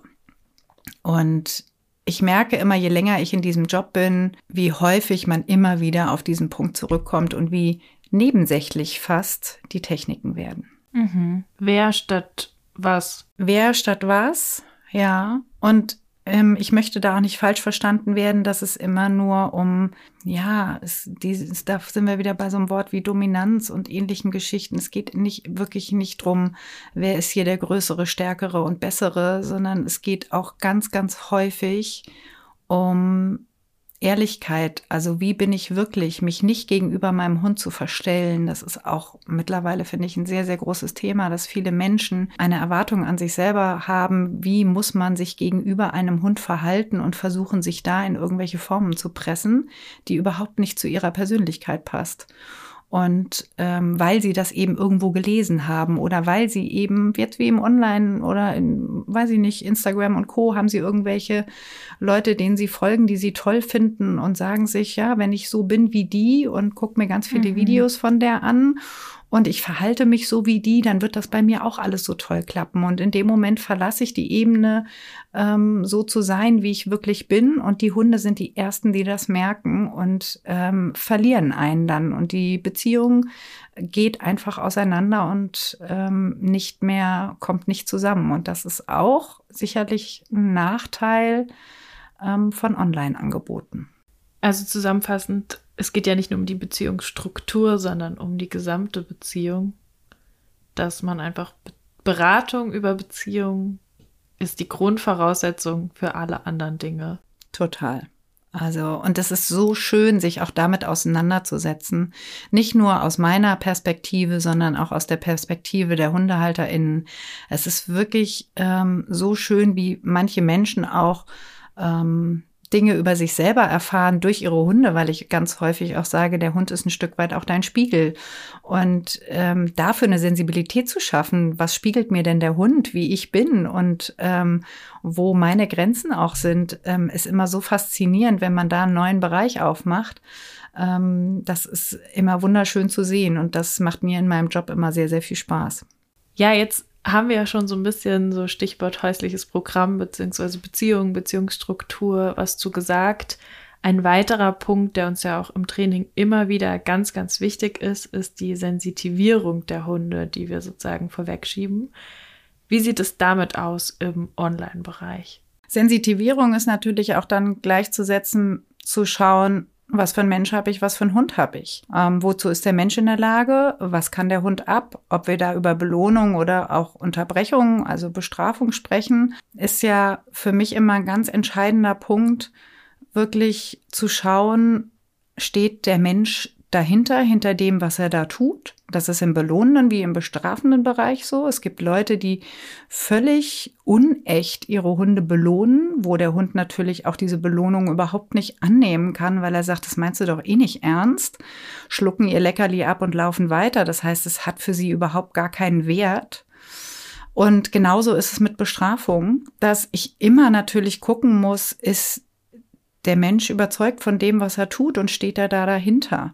Und ich merke immer, je länger ich in diesem Job bin, wie häufig man immer wieder auf diesen Punkt zurückkommt und wie nebensächlich fast die Techniken werden. Mhm. Wer statt was? Wer statt was? Ja. Und ähm, ich möchte da auch nicht falsch verstanden werden, dass es immer nur um, ja, es, dieses, da sind wir wieder bei so einem Wort wie Dominanz und ähnlichen Geschichten. Es geht nicht wirklich nicht drum, wer ist hier der größere, stärkere und bessere, sondern es geht auch ganz, ganz häufig um Ehrlichkeit, also wie bin ich wirklich, mich nicht gegenüber meinem Hund zu verstellen, das ist auch mittlerweile, finde ich, ein sehr, sehr großes Thema, dass viele Menschen eine Erwartung an sich selber haben, wie muss man sich gegenüber einem Hund verhalten und versuchen, sich da in irgendwelche Formen zu pressen, die überhaupt nicht zu ihrer Persönlichkeit passt. Und ähm, weil sie das eben irgendwo gelesen haben oder weil sie eben jetzt wie im Online oder in, weiß ich nicht, Instagram und Co. haben sie irgendwelche Leute, denen sie folgen, die sie toll finden und sagen sich, ja, wenn ich so bin wie die und guck mir ganz viele mhm. Videos von der an und ich verhalte mich so wie die, dann wird das bei mir auch alles so toll klappen. Und in dem Moment verlasse ich die Ebene, ähm, so zu sein, wie ich wirklich bin. Und die Hunde sind die Ersten, die das merken und ähm, verlieren einen dann. Und die Beziehung geht einfach auseinander und ähm, nicht mehr, kommt nicht zusammen. Und das ist auch sicherlich ein Nachteil ähm, von Online-Angeboten. Also zusammenfassend, es geht ja nicht nur um die Beziehungsstruktur, sondern um die gesamte Beziehung. Dass man einfach Beratung über Beziehung ist die Grundvoraussetzung für alle anderen Dinge. Total. Also, und es ist so schön, sich auch damit auseinanderzusetzen. Nicht nur aus meiner Perspektive, sondern auch aus der Perspektive der HundehalterInnen. Es ist wirklich ähm, so schön, wie manche Menschen auch ähm, Dinge über sich selber erfahren durch ihre Hunde, weil ich ganz häufig auch sage, der Hund ist ein Stück weit auch dein Spiegel. Und ähm, dafür eine Sensibilität zu schaffen, was spiegelt mir denn der Hund, wie ich bin und ähm, wo meine Grenzen auch sind, ähm, ist immer so faszinierend, wenn man da einen neuen Bereich aufmacht. Ähm, das ist immer wunderschön zu sehen und das macht mir in meinem Job immer sehr, sehr viel Spaß. Ja, jetzt haben wir ja schon so ein bisschen so Stichwort häusliches Programm beziehungsweise Beziehung, Beziehungsstruktur was zu gesagt. Ein weiterer Punkt, der uns ja auch im Training immer wieder ganz, ganz wichtig ist, ist die Sensitivierung der Hunde, die wir sozusagen vorwegschieben. Wie sieht es damit aus im Online-Bereich? Sensitivierung ist natürlich auch dann gleichzusetzen, zu schauen, was für ein Mensch habe ich, was für ein Hund habe ich? Ähm, wozu ist der Mensch in der Lage? Was kann der Hund ab? Ob wir da über Belohnung oder auch Unterbrechung, also Bestrafung sprechen, ist ja für mich immer ein ganz entscheidender Punkt, wirklich zu schauen, steht der Mensch dahinter, hinter dem, was er da tut. Das ist im belohnenden wie im bestrafenden Bereich so. Es gibt Leute, die völlig unecht ihre Hunde belohnen, wo der Hund natürlich auch diese Belohnung überhaupt nicht annehmen kann, weil er sagt, das meinst du doch eh nicht ernst, schlucken ihr Leckerli ab und laufen weiter. Das heißt, es hat für sie überhaupt gar keinen Wert. Und genauso ist es mit Bestrafung, dass ich immer natürlich gucken muss, ist der Mensch überzeugt von dem, was er tut und steht er da dahinter.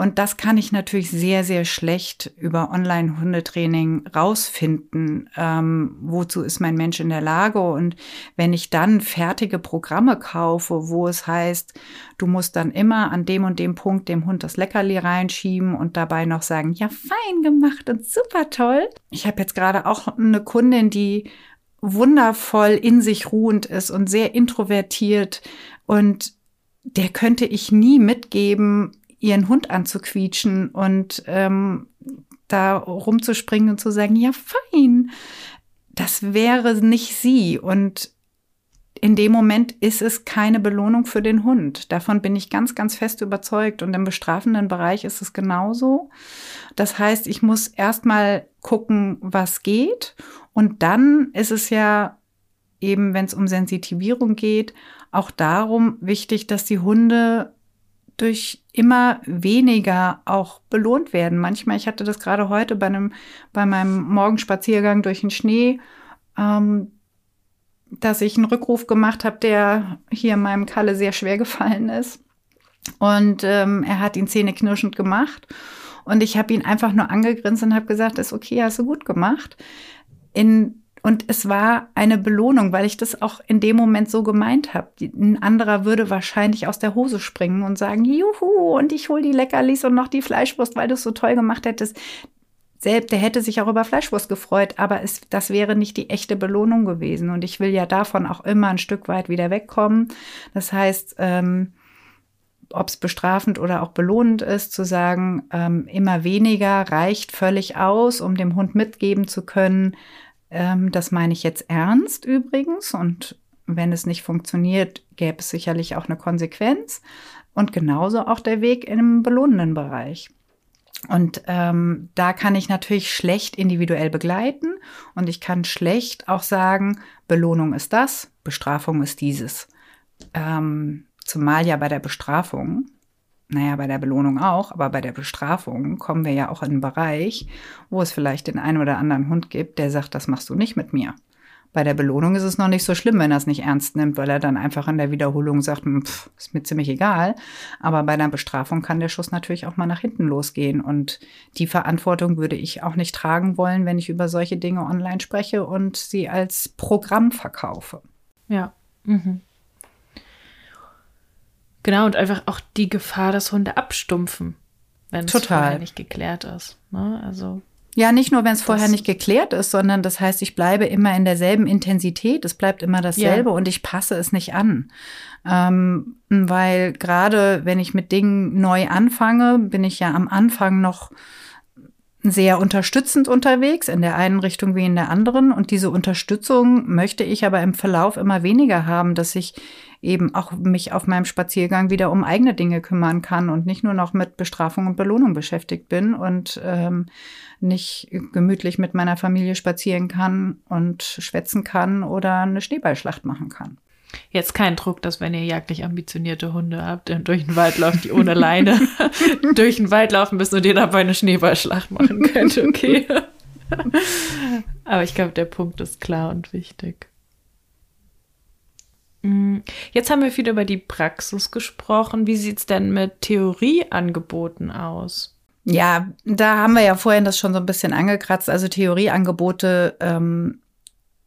Und das kann ich natürlich sehr, sehr schlecht über Online-Hundetraining rausfinden. Ähm, wozu ist mein Mensch in der Lage? Und wenn ich dann fertige Programme kaufe, wo es heißt, du musst dann immer an dem und dem Punkt dem Hund das Leckerli reinschieben und dabei noch sagen, ja, fein gemacht und super toll. Ich habe jetzt gerade auch eine Kundin, die wundervoll in sich ruhend ist und sehr introvertiert und der könnte ich nie mitgeben, ihren Hund anzuquietschen und ähm, da rumzuspringen und zu sagen, ja, fein. Das wäre nicht sie. Und in dem Moment ist es keine Belohnung für den Hund. Davon bin ich ganz, ganz fest überzeugt. Und im bestrafenden Bereich ist es genauso. Das heißt, ich muss erstmal gucken, was geht. Und dann ist es ja eben, wenn es um Sensitivierung geht, auch darum wichtig, dass die Hunde durch immer weniger auch belohnt werden. Manchmal, ich hatte das gerade heute bei einem, bei meinem Morgenspaziergang durch den Schnee, ähm, dass ich einen Rückruf gemacht habe, der hier in meinem Kalle sehr schwer gefallen ist. Und ähm, er hat ihn zähneknirschend gemacht. Und ich habe ihn einfach nur angegrinst und habe gesagt, ist okay, hast du gut gemacht. In und es war eine Belohnung, weil ich das auch in dem Moment so gemeint habe. Ein anderer würde wahrscheinlich aus der Hose springen und sagen, juhu, und ich hol die Leckerlis und noch die Fleischwurst, weil du es so toll gemacht hättest. Selbst, der hätte sich auch über Fleischwurst gefreut, aber es, das wäre nicht die echte Belohnung gewesen. Und ich will ja davon auch immer ein Stück weit wieder wegkommen. Das heißt, ähm, ob es bestrafend oder auch belohnend ist, zu sagen, ähm, immer weniger reicht völlig aus, um dem Hund mitgeben zu können, ähm, das meine ich jetzt ernst übrigens. Und wenn es nicht funktioniert, gäbe es sicherlich auch eine Konsequenz. Und genauso auch der Weg im belohnenden Bereich. Und ähm, da kann ich natürlich schlecht individuell begleiten und ich kann schlecht auch sagen, Belohnung ist das, Bestrafung ist dieses. Ähm, zumal ja bei der Bestrafung naja, bei der Belohnung auch, aber bei der Bestrafung kommen wir ja auch in einen Bereich, wo es vielleicht den einen oder anderen Hund gibt, der sagt, das machst du nicht mit mir. Bei der Belohnung ist es noch nicht so schlimm, wenn er es nicht ernst nimmt, weil er dann einfach in der Wiederholung sagt, hm, pff, ist mir ziemlich egal. Aber bei der Bestrafung kann der Schuss natürlich auch mal nach hinten losgehen. Und die Verantwortung würde ich auch nicht tragen wollen, wenn ich über solche Dinge online spreche und sie als Programm verkaufe. Ja. Mhm. Genau, und einfach auch die Gefahr, dass Hunde abstumpfen, wenn es nicht geklärt ist. Ne? Also ja, nicht nur, wenn es vorher nicht geklärt ist, sondern das heißt, ich bleibe immer in derselben Intensität, es bleibt immer dasselbe ja. und ich passe es nicht an. Ähm, weil gerade wenn ich mit Dingen neu anfange, bin ich ja am Anfang noch sehr unterstützend unterwegs, in der einen Richtung wie in der anderen. Und diese Unterstützung möchte ich aber im Verlauf immer weniger haben, dass ich eben auch mich auf meinem Spaziergang wieder um eigene Dinge kümmern kann und nicht nur noch mit Bestrafung und Belohnung beschäftigt bin und ähm, nicht gemütlich mit meiner Familie spazieren kann und schwätzen kann oder eine Schneeballschlacht machen kann. Jetzt kein Druck, dass wenn ihr jagdlich ambitionierte Hunde habt, durch den Wald lauft, die ohne Leine durch den Wald laufen müssen und ihr dabei eine Schneeballschlacht machen könnt, okay. Aber ich glaube, der Punkt ist klar und wichtig. Mm, jetzt haben wir viel über die Praxis gesprochen. Wie sieht es denn mit Theorieangeboten aus? Ja, da haben wir ja vorhin das schon so ein bisschen angekratzt. Also Theorieangebote, ähm,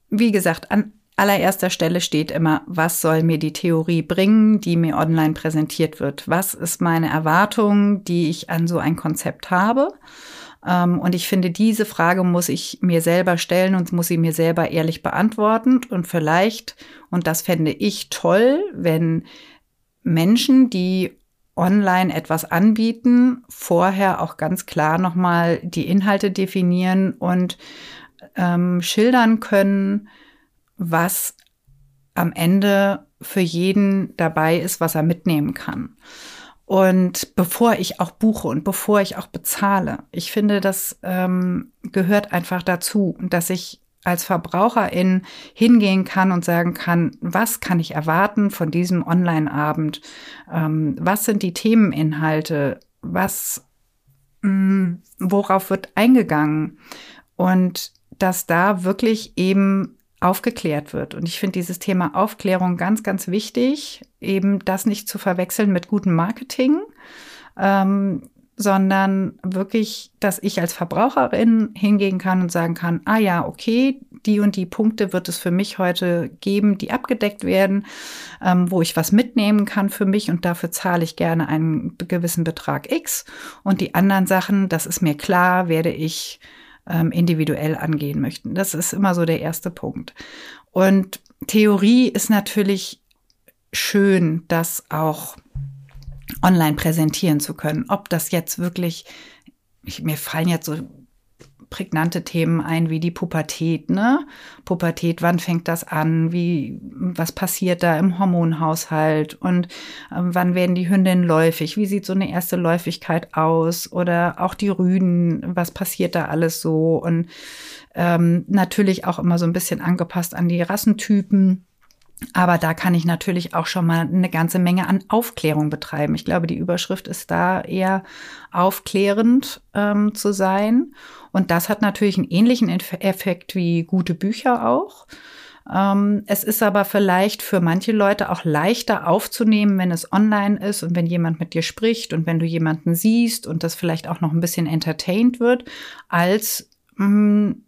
wie gesagt, an allererster Stelle steht immer, was soll mir die Theorie bringen, die mir online präsentiert wird? Was ist meine Erwartung, die ich an so ein Konzept habe? Ähm, und ich finde, diese Frage muss ich mir selber stellen und muss sie mir selber ehrlich beantworten. Und vielleicht, und das fände ich toll, wenn Menschen, die online etwas anbieten, vorher auch ganz klar nochmal die Inhalte definieren und ähm, schildern können, was am Ende für jeden dabei ist, was er mitnehmen kann. Und bevor ich auch buche und bevor ich auch bezahle, ich finde, das ähm, gehört einfach dazu, dass ich als Verbraucherin hingehen kann und sagen kann, was kann ich erwarten von diesem Online-Abend? Ähm, was sind die Themeninhalte? Was, mh, mm, worauf wird eingegangen? Und dass da wirklich eben aufgeklärt wird. Und ich finde dieses Thema Aufklärung ganz, ganz wichtig, eben das nicht zu verwechseln mit gutem Marketing, ähm, sondern wirklich, dass ich als Verbraucherin hingehen kann und sagen kann, ah ja, okay, die und die Punkte wird es für mich heute geben, die abgedeckt werden, ähm, wo ich was mitnehmen kann für mich und dafür zahle ich gerne einen gewissen Betrag X. Und die anderen Sachen, das ist mir klar, werde ich ähm, individuell angehen möchten. Das ist immer so der erste Punkt. Und Theorie ist natürlich schön, das auch online präsentieren zu können. Ob das jetzt wirklich, ich, mir fallen jetzt so prägnante Themen ein, wie die Pubertät, ne? Pubertät, wann fängt das an? Wie, was passiert da im Hormonhaushalt? Und ähm, wann werden die Hündinnen läufig? Wie sieht so eine erste Läufigkeit aus? Oder auch die Rüden, was passiert da alles so? Und ähm, natürlich auch immer so ein bisschen angepasst an die Rassentypen. Aber da kann ich natürlich auch schon mal eine ganze Menge an Aufklärung betreiben. Ich glaube, die Überschrift ist da eher aufklärend ähm, zu sein. Und das hat natürlich einen ähnlichen Effekt wie gute Bücher auch. Ähm, es ist aber vielleicht für manche Leute auch leichter aufzunehmen, wenn es online ist und wenn jemand mit dir spricht und wenn du jemanden siehst und das vielleicht auch noch ein bisschen entertained wird, als mh, mm,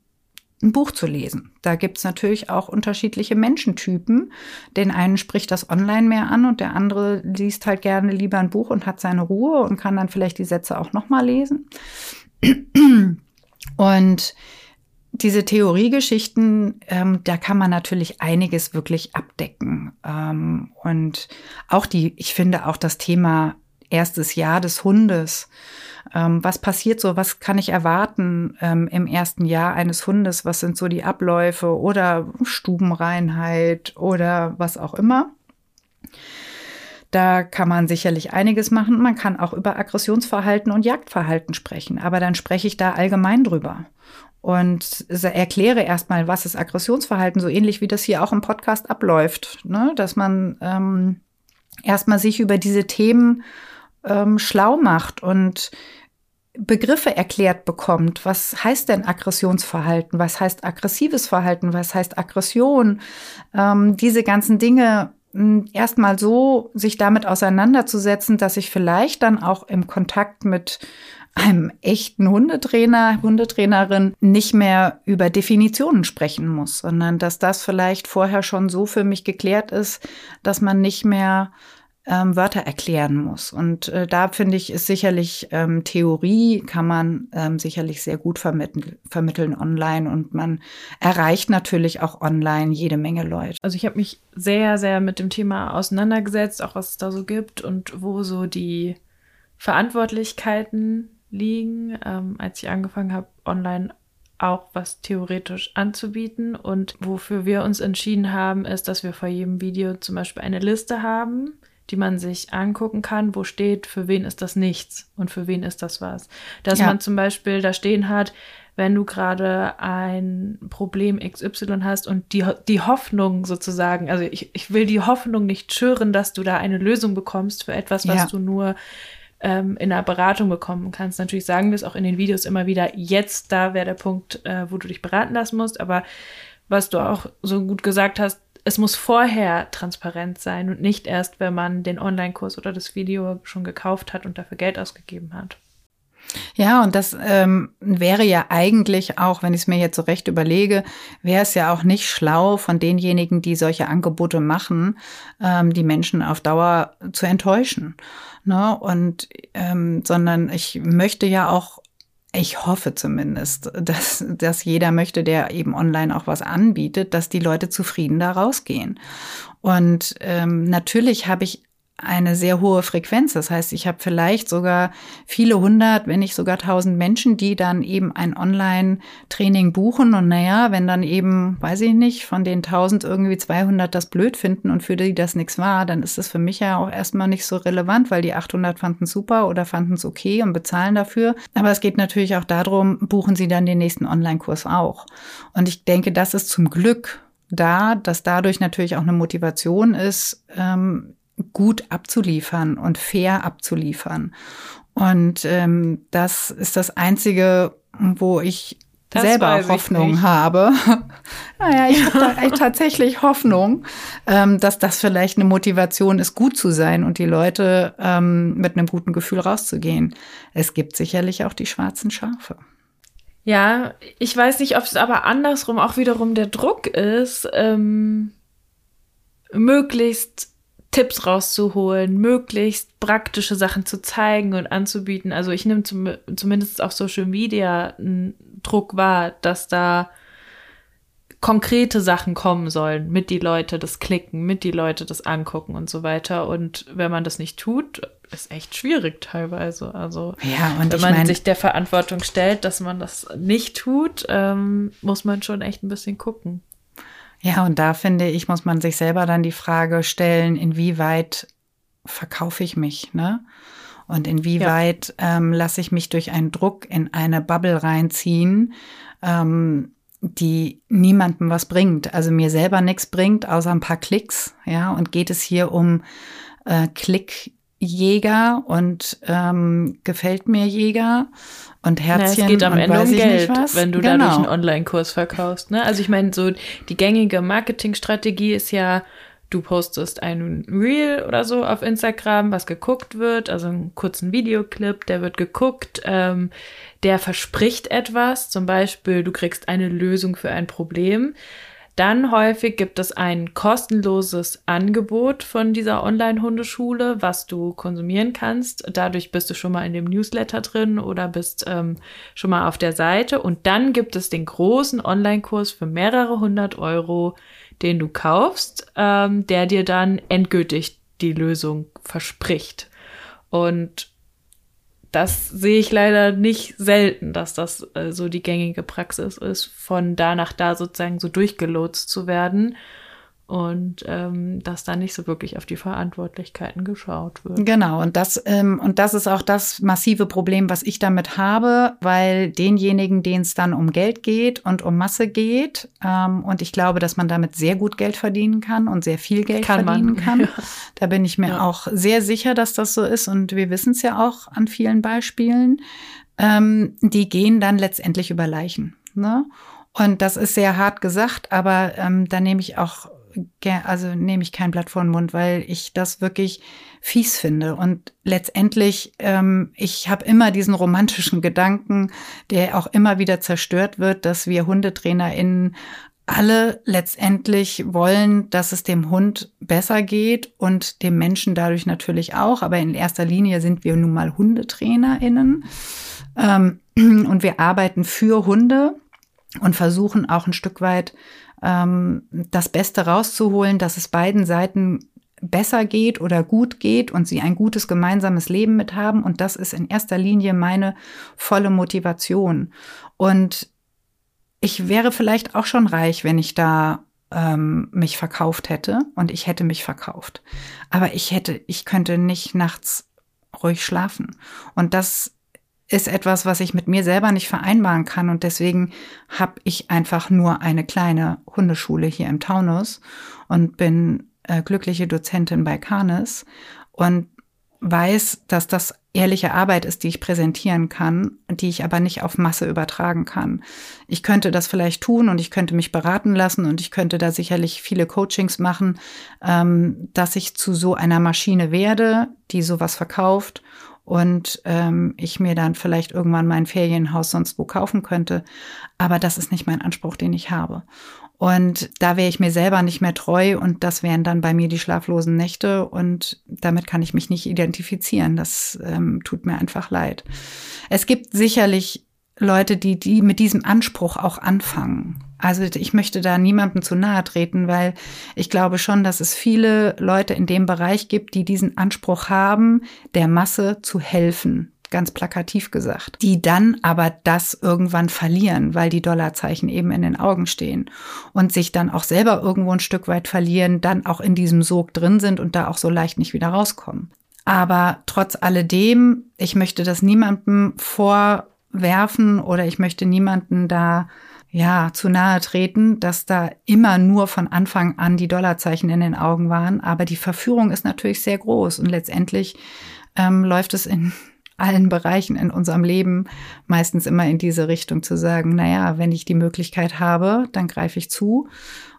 ein Buch zu lesen. Da gibt's natürlich auch unterschiedliche Menschentypen. Den einen spricht das online mehr an und der andere liest halt gerne lieber ein Buch und hat seine Ruhe und kann dann vielleicht die Sätze auch nochmal lesen. Und diese Theoriegeschichten, ähm, da kann man natürlich einiges wirklich abdecken. Ähm, und auch die, ich finde auch das Thema erstes Jahr des Hundes. Ähm, was passiert so? Was kann ich erwarten ähm, im ersten Jahr eines Hundes? Was sind so die Abläufe oder Stubenreinheit oder was auch immer? Da kann man sicherlich einiges machen. Man kann auch über Aggressionsverhalten und Jagdverhalten sprechen, aber dann spreche ich da allgemein drüber und erkläre erstmal, was ist Aggressionsverhalten, so ähnlich wie das hier auch im Podcast abläuft, ne? dass man ähm, erstmal sich über diese Themen ähm, schlau macht und Begriffe erklärt bekommt. Was heißt denn Aggressionsverhalten? Was heißt aggressives Verhalten? Was heißt Aggression? Ähm, diese ganzen Dinge hm, erstmal so sich damit auseinanderzusetzen, dass ich vielleicht dann auch im Kontakt mit einem echten Hundetrainer, Hundetrainerin nicht mehr über Definitionen sprechen muss, sondern dass das vielleicht vorher schon so für mich geklärt ist, dass man nicht mehr ähm, Wörter erklären muss. Und äh, da finde ich, ist sicherlich ähm, Theorie kann man ähm, sicherlich sehr gut vermitteln, vermitteln online und man erreicht natürlich auch online jede Menge Leute. Also ich habe mich sehr, sehr mit dem Thema auseinandergesetzt, auch was es da so gibt und wo so die Verantwortlichkeiten liegen, ähm, als ich angefangen habe, online auch was theoretisch anzubieten. Und wofür wir uns entschieden haben, ist, dass wir vor jedem Video zum Beispiel eine Liste haben, die man sich angucken kann, wo steht, für wen ist das nichts und für wen ist das was. Dass ja. man zum Beispiel da stehen hat, wenn du gerade ein Problem XY hast und die, die Hoffnung sozusagen, also ich, ich will die Hoffnung nicht schüren, dass du da eine Lösung bekommst für etwas, was ja. du nur ähm, in einer Beratung bekommen kannst. Natürlich sagen wir es auch in den Videos immer wieder, jetzt da wäre der Punkt, äh, wo du dich beraten lassen musst, aber was du auch so gut gesagt hast, es muss vorher transparent sein und nicht erst, wenn man den Online-Kurs oder das Video schon gekauft hat und dafür Geld ausgegeben hat. Ja, und das ähm, wäre ja eigentlich auch, wenn ich es mir jetzt so recht überlege, wäre es ja auch nicht schlau von denjenigen, die solche Angebote machen, ähm, die Menschen auf Dauer zu enttäuschen. Ne? Und ähm, sondern ich möchte ja auch ich hoffe zumindest, dass, dass jeder möchte, der eben online auch was anbietet, dass die Leute zufrieden da rausgehen. Und ähm, natürlich habe ich eine sehr hohe Frequenz. Das heißt, ich habe vielleicht sogar viele hundert, wenn nicht sogar tausend Menschen, die dann eben ein Online-Training buchen. Und naja, wenn dann eben, weiß ich nicht, von den tausend irgendwie 200 das blöd finden und für die das nichts war, dann ist das für mich ja auch erstmal nicht so relevant, weil die 800 fanden super oder fanden es okay und bezahlen dafür. Aber es geht natürlich auch darum, buchen sie dann den nächsten Online-Kurs auch. Und ich denke, das ist zum Glück da, dass dadurch natürlich auch eine Motivation ist, ähm, gut abzuliefern und fair abzuliefern. Und ähm, das ist das Einzige, wo ich das selber Hoffnung habe. naja, ich habe tatsächlich Hoffnung, ähm, dass das vielleicht eine Motivation ist, gut zu sein und die Leute ähm, mit einem guten Gefühl rauszugehen. Es gibt sicherlich auch die schwarzen Schafe. Ja, ich weiß nicht, ob es aber andersrum auch wiederum der Druck ist, ähm, möglichst Tipps rauszuholen, möglichst praktische Sachen zu zeigen und anzubieten. Also ich nehme zum, zumindest auf Social Media einen Druck wahr, dass da konkrete Sachen kommen sollen, mit die Leute das klicken, mit die Leute das angucken und so weiter. Und wenn man das nicht tut, ist echt schwierig teilweise. Also ja, und wenn man mein, sich der Verantwortung stellt, dass man das nicht tut, ähm, muss man schon echt ein bisschen gucken. Ja, und da finde ich, muss man sich selber dann die Frage stellen, inwieweit verkaufe ich mich, ne? Und inwieweit ja. ähm, lasse ich mich durch einen Druck in eine Bubble reinziehen, ähm, die niemandem was bringt, also mir selber nichts bringt, außer ein paar Klicks, ja. Und geht es hier um äh, Klickjäger und ähm, gefällt mir Jäger und Herzchen. Na, es geht am Ende um Geld, wenn du genau. dadurch einen Online-Kurs verkaufst. Ne? Also ich meine, so die gängige Marketingstrategie ist ja du postest ein Reel oder so auf Instagram, was geguckt wird, also einen kurzen Videoclip, der wird geguckt, ähm, der verspricht etwas, zum Beispiel du kriegst eine Lösung für ein Problem. Dann häufig gibt es ein kostenloses Angebot von dieser Online-Hundeschule, was du konsumieren kannst. Dadurch bist du schon mal in dem Newsletter drin oder bist ähm, schon mal auf der Seite. Und dann gibt es den großen Online-Kurs für mehrere hundert Euro, den du kaufst, ähm, der dir dann endgültig die Lösung verspricht. Und das sehe ich leider nicht selten, dass das äh, so die gängige Praxis ist, von da nach da sozusagen so durchgelotst zu werden und ähm, dass da nicht so wirklich auf die Verantwortlichkeiten geschaut wird. Genau, und das, ähm, und das ist auch das massive Problem, was ich damit habe, weil denjenigen, denen es dann um Geld geht und um Masse geht, ähm, und ich glaube, dass man damit sehr gut Geld verdienen kann und sehr viel Geld kann verdienen man. kann. Ja. Da bin ich mir ja. auch sehr sicher, dass das so ist, und wir wissen es ja auch an vielen Beispielen. Ähm, die gehen dann letztendlich über Leichen. Ne? Und das ist sehr hart gesagt, aber ähm, da nehme ich auch also nehme ich kein Blatt vor den Mund, weil ich das wirklich fies finde. Und letztendlich, ähm, ich habe immer diesen romantischen Gedanken, der auch immer wieder zerstört wird, dass wir HundetrainerInnen alle letztendlich wollen, dass es dem Hund besser geht und dem Menschen dadurch natürlich auch. Aber in erster Linie sind wir nun mal HundetrainerInnen. Ähm, und wir arbeiten für Hunde und versuchen auch ein Stück weit ähm, das Beste rauszuholen, dass es beiden Seiten besser geht oder gut geht und sie ein gutes gemeinsames Leben mit haben. Und das ist in erster Linie meine volle Motivation. Und ich wäre vielleicht auch schon reich, wenn ich da ähm, mich verkauft hätte und ich hätte mich verkauft. Aber ich hätte, ich könnte nicht nachts ruhig schlafen. Und das ist etwas, was ich mit mir selber nicht vereinbaren kann. Und deswegen habe ich einfach nur eine kleine Hundeschule hier im Taunus und bin äh, glückliche Dozentin bei Canis und weiß, dass das ehrliche Arbeit ist, die ich präsentieren kann, die ich aber nicht auf Masse übertragen kann. Ich könnte das vielleicht tun und ich könnte mich beraten lassen und ich könnte da sicherlich viele Coachings machen, ähm, dass ich zu so einer Maschine werde, die sowas verkauft und ähm, ich mir dann vielleicht irgendwann mein Ferienhaus sonst wo kaufen könnte. Aber das ist nicht mein Anspruch, den ich habe. Und da wäre ich mir selber nicht mehr treu und das wären dann bei mir die schlaflosen Nächte und damit kann ich mich nicht identifizieren. Das ähm, tut mir einfach leid. Es gibt sicherlich Leute, die, die mit diesem Anspruch auch anfangen. Also ich möchte da niemandem zu nahe treten, weil ich glaube schon, dass es viele Leute in dem Bereich gibt, die diesen Anspruch haben, der Masse zu helfen, ganz plakativ gesagt, die dann aber das irgendwann verlieren, weil die Dollarzeichen eben in den Augen stehen und sich dann auch selber irgendwo ein Stück weit verlieren, dann auch in diesem Sog drin sind und da auch so leicht nicht wieder rauskommen. Aber trotz alledem, ich möchte das niemandem vorwerfen oder ich möchte niemanden da ja, zu nahe treten, dass da immer nur von Anfang an die Dollarzeichen in den Augen waren. Aber die Verführung ist natürlich sehr groß und letztendlich ähm, läuft es in allen Bereichen in unserem Leben meistens immer in diese Richtung zu sagen, naja, wenn ich die Möglichkeit habe, dann greife ich zu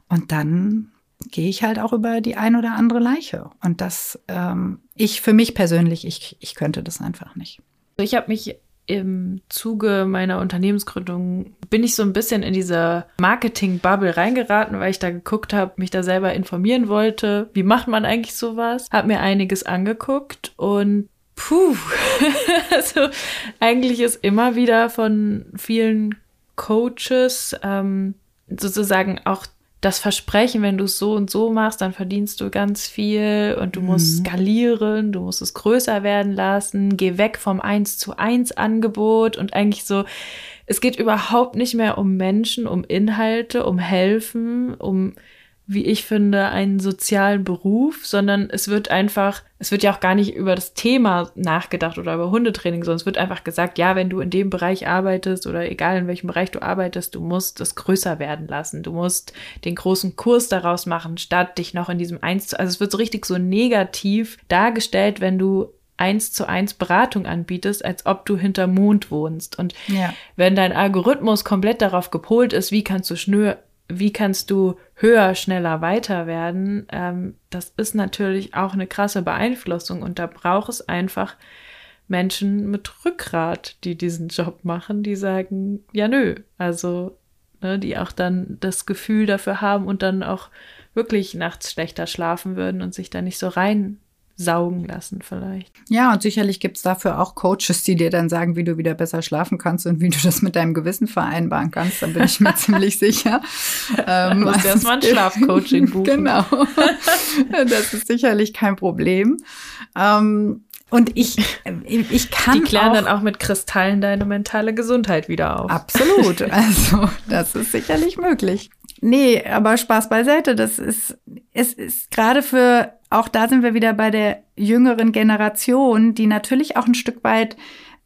und dann gehe ich halt auch über die ein oder andere Leiche. Und das, ähm, ich für mich persönlich, ich, ich könnte das einfach nicht. Ich habe mich im Zuge meiner Unternehmensgründung bin ich so ein bisschen in diese Marketing-Bubble reingeraten, weil ich da geguckt habe, mich da selber informieren wollte. Wie macht man eigentlich sowas? Hab mir einiges angeguckt und puh, also eigentlich ist immer wieder von vielen Coaches ähm, sozusagen auch das Versprechen, wenn du es so und so machst, dann verdienst du ganz viel und du mhm. musst skalieren, du musst es größer werden lassen, geh weg vom 1 zu 1 Angebot und eigentlich so, es geht überhaupt nicht mehr um Menschen, um Inhalte, um Helfen, um wie ich finde, einen sozialen Beruf, sondern es wird einfach, es wird ja auch gar nicht über das Thema nachgedacht oder über Hundetraining, sondern es wird einfach gesagt, ja, wenn du in dem Bereich arbeitest oder egal in welchem Bereich du arbeitest, du musst es größer werden lassen. Du musst den großen Kurs daraus machen, statt dich noch in diesem Eins zu, also es wird so richtig so negativ dargestellt, wenn du eins zu eins Beratung anbietest, als ob du hinter Mond wohnst. Und ja. wenn dein Algorithmus komplett darauf gepolt ist, wie kannst du schnür wie kannst du höher, schneller, weiter werden, ähm, das ist natürlich auch eine krasse Beeinflussung. Und da braucht es einfach Menschen mit Rückgrat, die diesen Job machen, die sagen, ja nö, also ne, die auch dann das Gefühl dafür haben und dann auch wirklich nachts schlechter schlafen würden und sich da nicht so rein saugen lassen vielleicht. Ja, und sicherlich gibt es dafür auch Coaches, die dir dann sagen, wie du wieder besser schlafen kannst und wie du das mit deinem Gewissen vereinbaren kannst. Da bin ich mir ziemlich sicher. Ähm, du musst also erstmal ein Schlafcoaching buchen. Genau. Das ist sicherlich kein Problem. Ähm, und ich, ich kann. Die klären auch, dann auch mit Kristallen deine mentale Gesundheit wieder auf. Absolut. Also, das ist sicherlich möglich. Nee, aber Spaß beiseite. Das ist, es ist gerade für, auch da sind wir wieder bei der jüngeren Generation, die natürlich auch ein Stück weit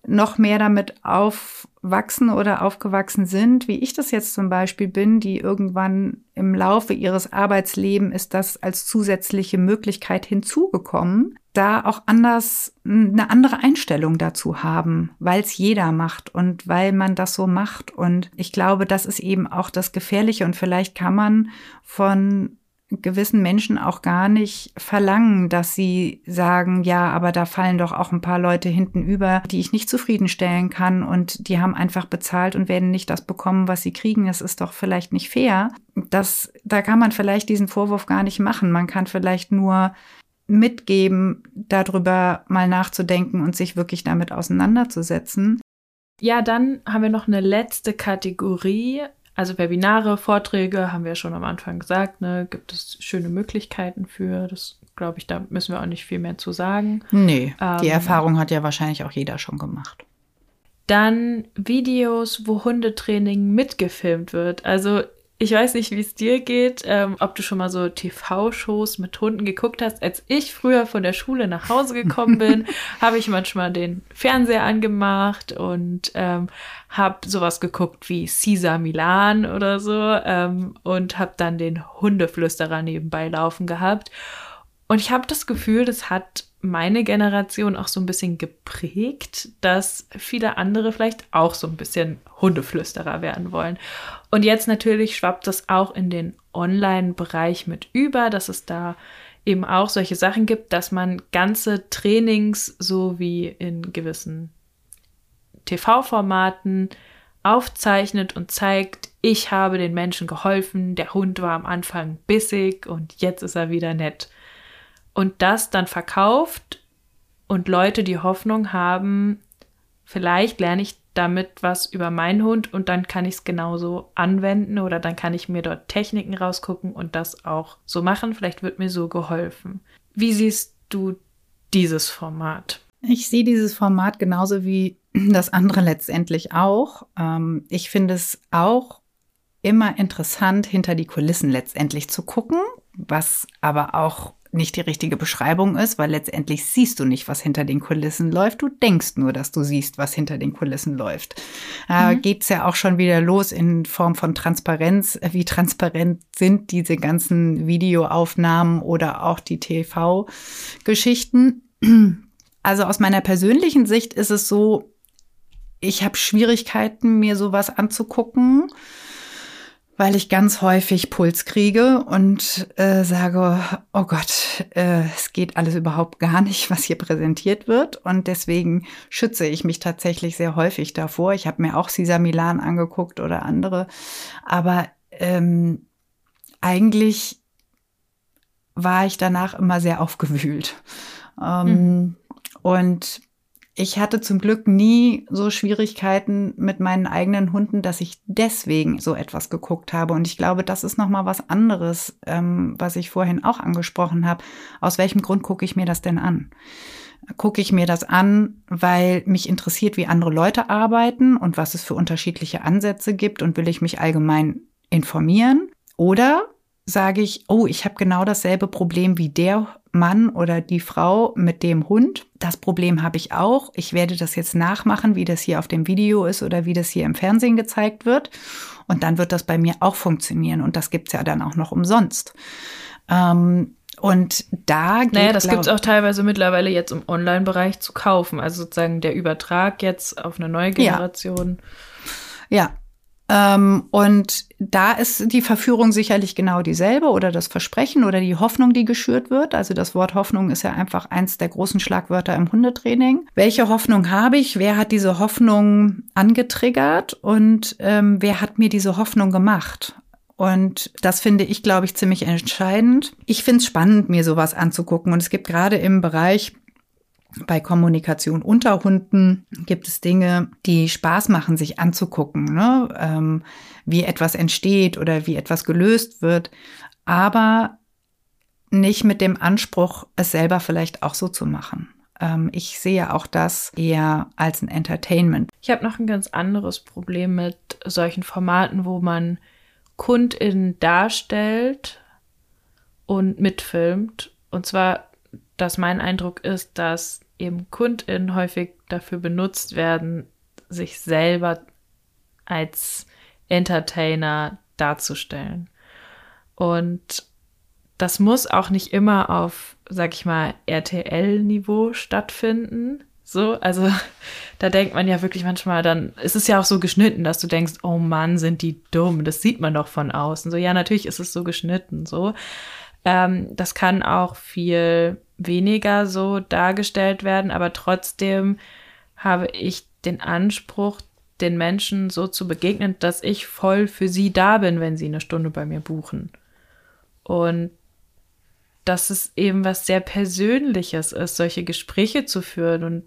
noch mehr damit aufwachsen oder aufgewachsen sind, wie ich das jetzt zum Beispiel bin, die irgendwann im Laufe ihres Arbeitslebens ist das als zusätzliche Möglichkeit hinzugekommen, da auch anders eine andere Einstellung dazu haben, weil es jeder macht und weil man das so macht. Und ich glaube, das ist eben auch das Gefährliche. Und vielleicht kann man von gewissen Menschen auch gar nicht verlangen, dass sie sagen, ja, aber da fallen doch auch ein paar Leute hinten über, die ich nicht zufriedenstellen kann und die haben einfach bezahlt und werden nicht das bekommen, was sie kriegen. Das ist doch vielleicht nicht fair. Das, da kann man vielleicht diesen Vorwurf gar nicht machen. Man kann vielleicht nur mitgeben, darüber mal nachzudenken und sich wirklich damit auseinanderzusetzen. Ja, dann haben wir noch eine letzte Kategorie, also Webinare, Vorträge, haben wir schon am Anfang gesagt, ne, gibt es schöne Möglichkeiten für. Das glaube ich, da müssen wir auch nicht viel mehr zu sagen. Nee, ähm, die Erfahrung hat ja wahrscheinlich auch jeder schon gemacht. Dann Videos, wo Hundetraining mitgefilmt wird. Also ich weiß nicht, wie es dir geht, ähm, ob du schon mal so TV-Shows mit Hunden geguckt hast. Als ich früher von der Schule nach Hause gekommen bin, habe ich manchmal den Fernseher angemacht und ähm, habe sowas geguckt wie Caesar Milan oder so ähm, und habe dann den Hundeflüsterer nebenbei laufen gehabt. Und ich habe das Gefühl, das hat meine Generation auch so ein bisschen geprägt, dass viele andere vielleicht auch so ein bisschen Hundeflüsterer werden wollen. Und jetzt natürlich schwappt das auch in den Online-Bereich mit über, dass es da eben auch solche Sachen gibt, dass man ganze Trainings so wie in gewissen TV-Formaten aufzeichnet und zeigt, ich habe den Menschen geholfen, der Hund war am Anfang bissig und jetzt ist er wieder nett. Und das dann verkauft und Leute die Hoffnung haben, vielleicht lerne ich damit was über meinen Hund und dann kann ich es genauso anwenden oder dann kann ich mir dort Techniken rausgucken und das auch so machen. Vielleicht wird mir so geholfen. Wie siehst du dieses Format? Ich sehe dieses Format genauso wie das andere letztendlich auch. Ähm, ich finde es auch immer interessant, hinter die Kulissen letztendlich zu gucken, was aber auch nicht die richtige Beschreibung ist, weil letztendlich siehst du nicht, was hinter den Kulissen läuft. Du denkst nur, dass du siehst, was hinter den Kulissen läuft. Äh, mhm. Geht's ja auch schon wieder los in Form von Transparenz. Wie transparent sind diese ganzen Videoaufnahmen oder auch die TV-Geschichten? Also aus meiner persönlichen Sicht ist es so, ich habe Schwierigkeiten, mir sowas anzugucken weil ich ganz häufig Puls kriege und äh, sage, oh Gott, äh, es geht alles überhaupt gar nicht, was hier präsentiert wird. Und deswegen schütze ich mich tatsächlich sehr häufig davor. Ich habe mir auch Cesar Milan angeguckt oder andere. Aber ähm, eigentlich war ich danach immer sehr aufgewühlt. Ähm, mhm. Und ich hatte zum Glück nie so Schwierigkeiten mit meinen eigenen Hunden, dass ich deswegen so etwas geguckt habe. Und ich glaube, das ist noch mal was anderes, ähm, was ich vorhin auch angesprochen habe. Aus welchem Grund gucke ich mir das denn an? Gucke ich mir das an, weil mich interessiert, wie andere Leute arbeiten und was es für unterschiedliche Ansätze gibt und will ich mich allgemein informieren? Oder sage ich, oh, ich habe genau dasselbe Problem wie der Mann oder die Frau mit dem Hund. Das Problem habe ich auch. Ich werde das jetzt nachmachen, wie das hier auf dem Video ist oder wie das hier im Fernsehen gezeigt wird. Und dann wird das bei mir auch funktionieren. Und das gibt's ja dann auch noch umsonst. Ähm, und da geht, Naja, das gibt's auch teilweise mittlerweile jetzt im Online-Bereich zu kaufen. Also sozusagen der Übertrag jetzt auf eine neue Generation. Ja. ja. Ähm, und da ist die Verführung sicherlich genau dieselbe oder das Versprechen oder die Hoffnung, die geschürt wird. Also das Wort Hoffnung ist ja einfach eins der großen Schlagwörter im Hundetraining. Welche Hoffnung habe ich? Wer hat diese Hoffnung angetriggert und ähm, wer hat mir diese Hoffnung gemacht? Und das finde ich, glaube ich, ziemlich entscheidend. Ich finde es spannend, mir sowas anzugucken. Und es gibt gerade im Bereich bei Kommunikation unter Hunden gibt es Dinge, die Spaß machen, sich anzugucken, ne? ähm, wie etwas entsteht oder wie etwas gelöst wird, aber nicht mit dem Anspruch, es selber vielleicht auch so zu machen. Ähm, ich sehe auch das eher als ein Entertainment. Ich habe noch ein ganz anderes Problem mit solchen Formaten, wo man KundInnen darstellt und mitfilmt. Und zwar dass mein Eindruck ist, dass eben KundInnen häufig dafür benutzt werden, sich selber als Entertainer darzustellen. Und das muss auch nicht immer auf, sag ich mal, RTL-Niveau stattfinden. So, also da denkt man ja wirklich manchmal dann, es ist ja auch so geschnitten, dass du denkst, oh Mann, sind die dumm, das sieht man doch von außen. So, ja, natürlich ist es so geschnitten, so. Ähm, das kann auch viel weniger so dargestellt werden, aber trotzdem habe ich den Anspruch, den Menschen so zu begegnen, dass ich voll für sie da bin, wenn sie eine Stunde bei mir buchen. Und dass es eben was sehr Persönliches ist, solche Gespräche zu führen. Und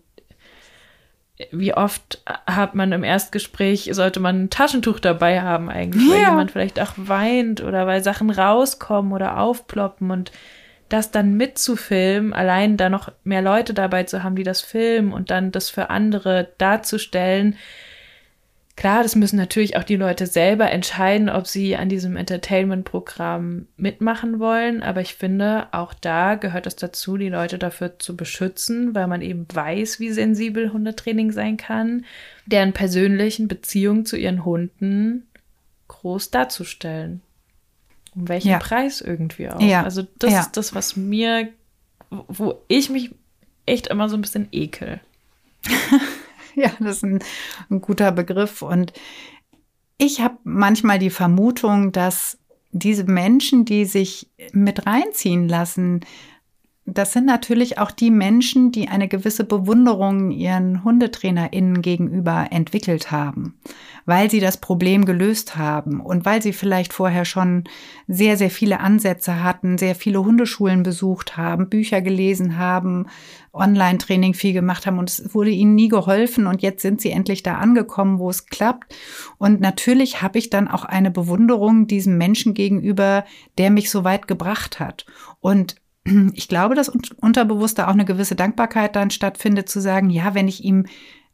wie oft hat man im Erstgespräch, sollte man ein Taschentuch dabei haben eigentlich, weil jemand vielleicht auch weint oder weil Sachen rauskommen oder aufploppen und das dann mitzufilmen, allein da noch mehr Leute dabei zu haben, die das filmen und dann das für andere darzustellen. Klar, das müssen natürlich auch die Leute selber entscheiden, ob sie an diesem Entertainment-Programm mitmachen wollen. Aber ich finde, auch da gehört es dazu, die Leute dafür zu beschützen, weil man eben weiß, wie sensibel Hundetraining sein kann, deren persönlichen Beziehungen zu ihren Hunden groß darzustellen um welchen ja. Preis irgendwie auch. Ja. Also das ja. ist das, was mir, wo ich mich echt immer so ein bisschen ekel. ja, das ist ein, ein guter Begriff. Und ich habe manchmal die Vermutung, dass diese Menschen, die sich mit reinziehen lassen, das sind natürlich auch die Menschen, die eine gewisse Bewunderung ihren HundetrainerInnen gegenüber entwickelt haben, weil sie das Problem gelöst haben und weil sie vielleicht vorher schon sehr, sehr viele Ansätze hatten, sehr viele Hundeschulen besucht haben, Bücher gelesen haben, Online-Training viel gemacht haben und es wurde ihnen nie geholfen und jetzt sind sie endlich da angekommen, wo es klappt. Und natürlich habe ich dann auch eine Bewunderung diesem Menschen gegenüber, der mich so weit gebracht hat. Und ich glaube, dass unterbewusst da auch eine gewisse Dankbarkeit dann stattfindet, zu sagen, ja, wenn ich ihm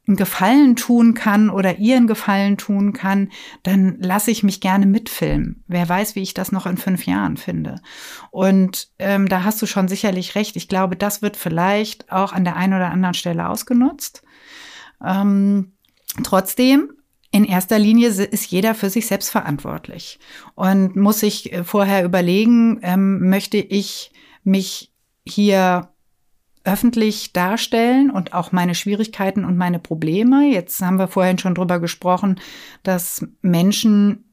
einen Gefallen tun kann oder ihr einen Gefallen tun kann, dann lasse ich mich gerne mitfilmen. Wer weiß, wie ich das noch in fünf Jahren finde. Und ähm, da hast du schon sicherlich recht. Ich glaube, das wird vielleicht auch an der einen oder anderen Stelle ausgenutzt. Ähm, trotzdem in erster Linie ist jeder für sich selbst verantwortlich und muss sich äh, vorher überlegen, ähm, möchte ich mich hier öffentlich darstellen und auch meine Schwierigkeiten und meine Probleme. Jetzt haben wir vorhin schon drüber gesprochen, dass Menschen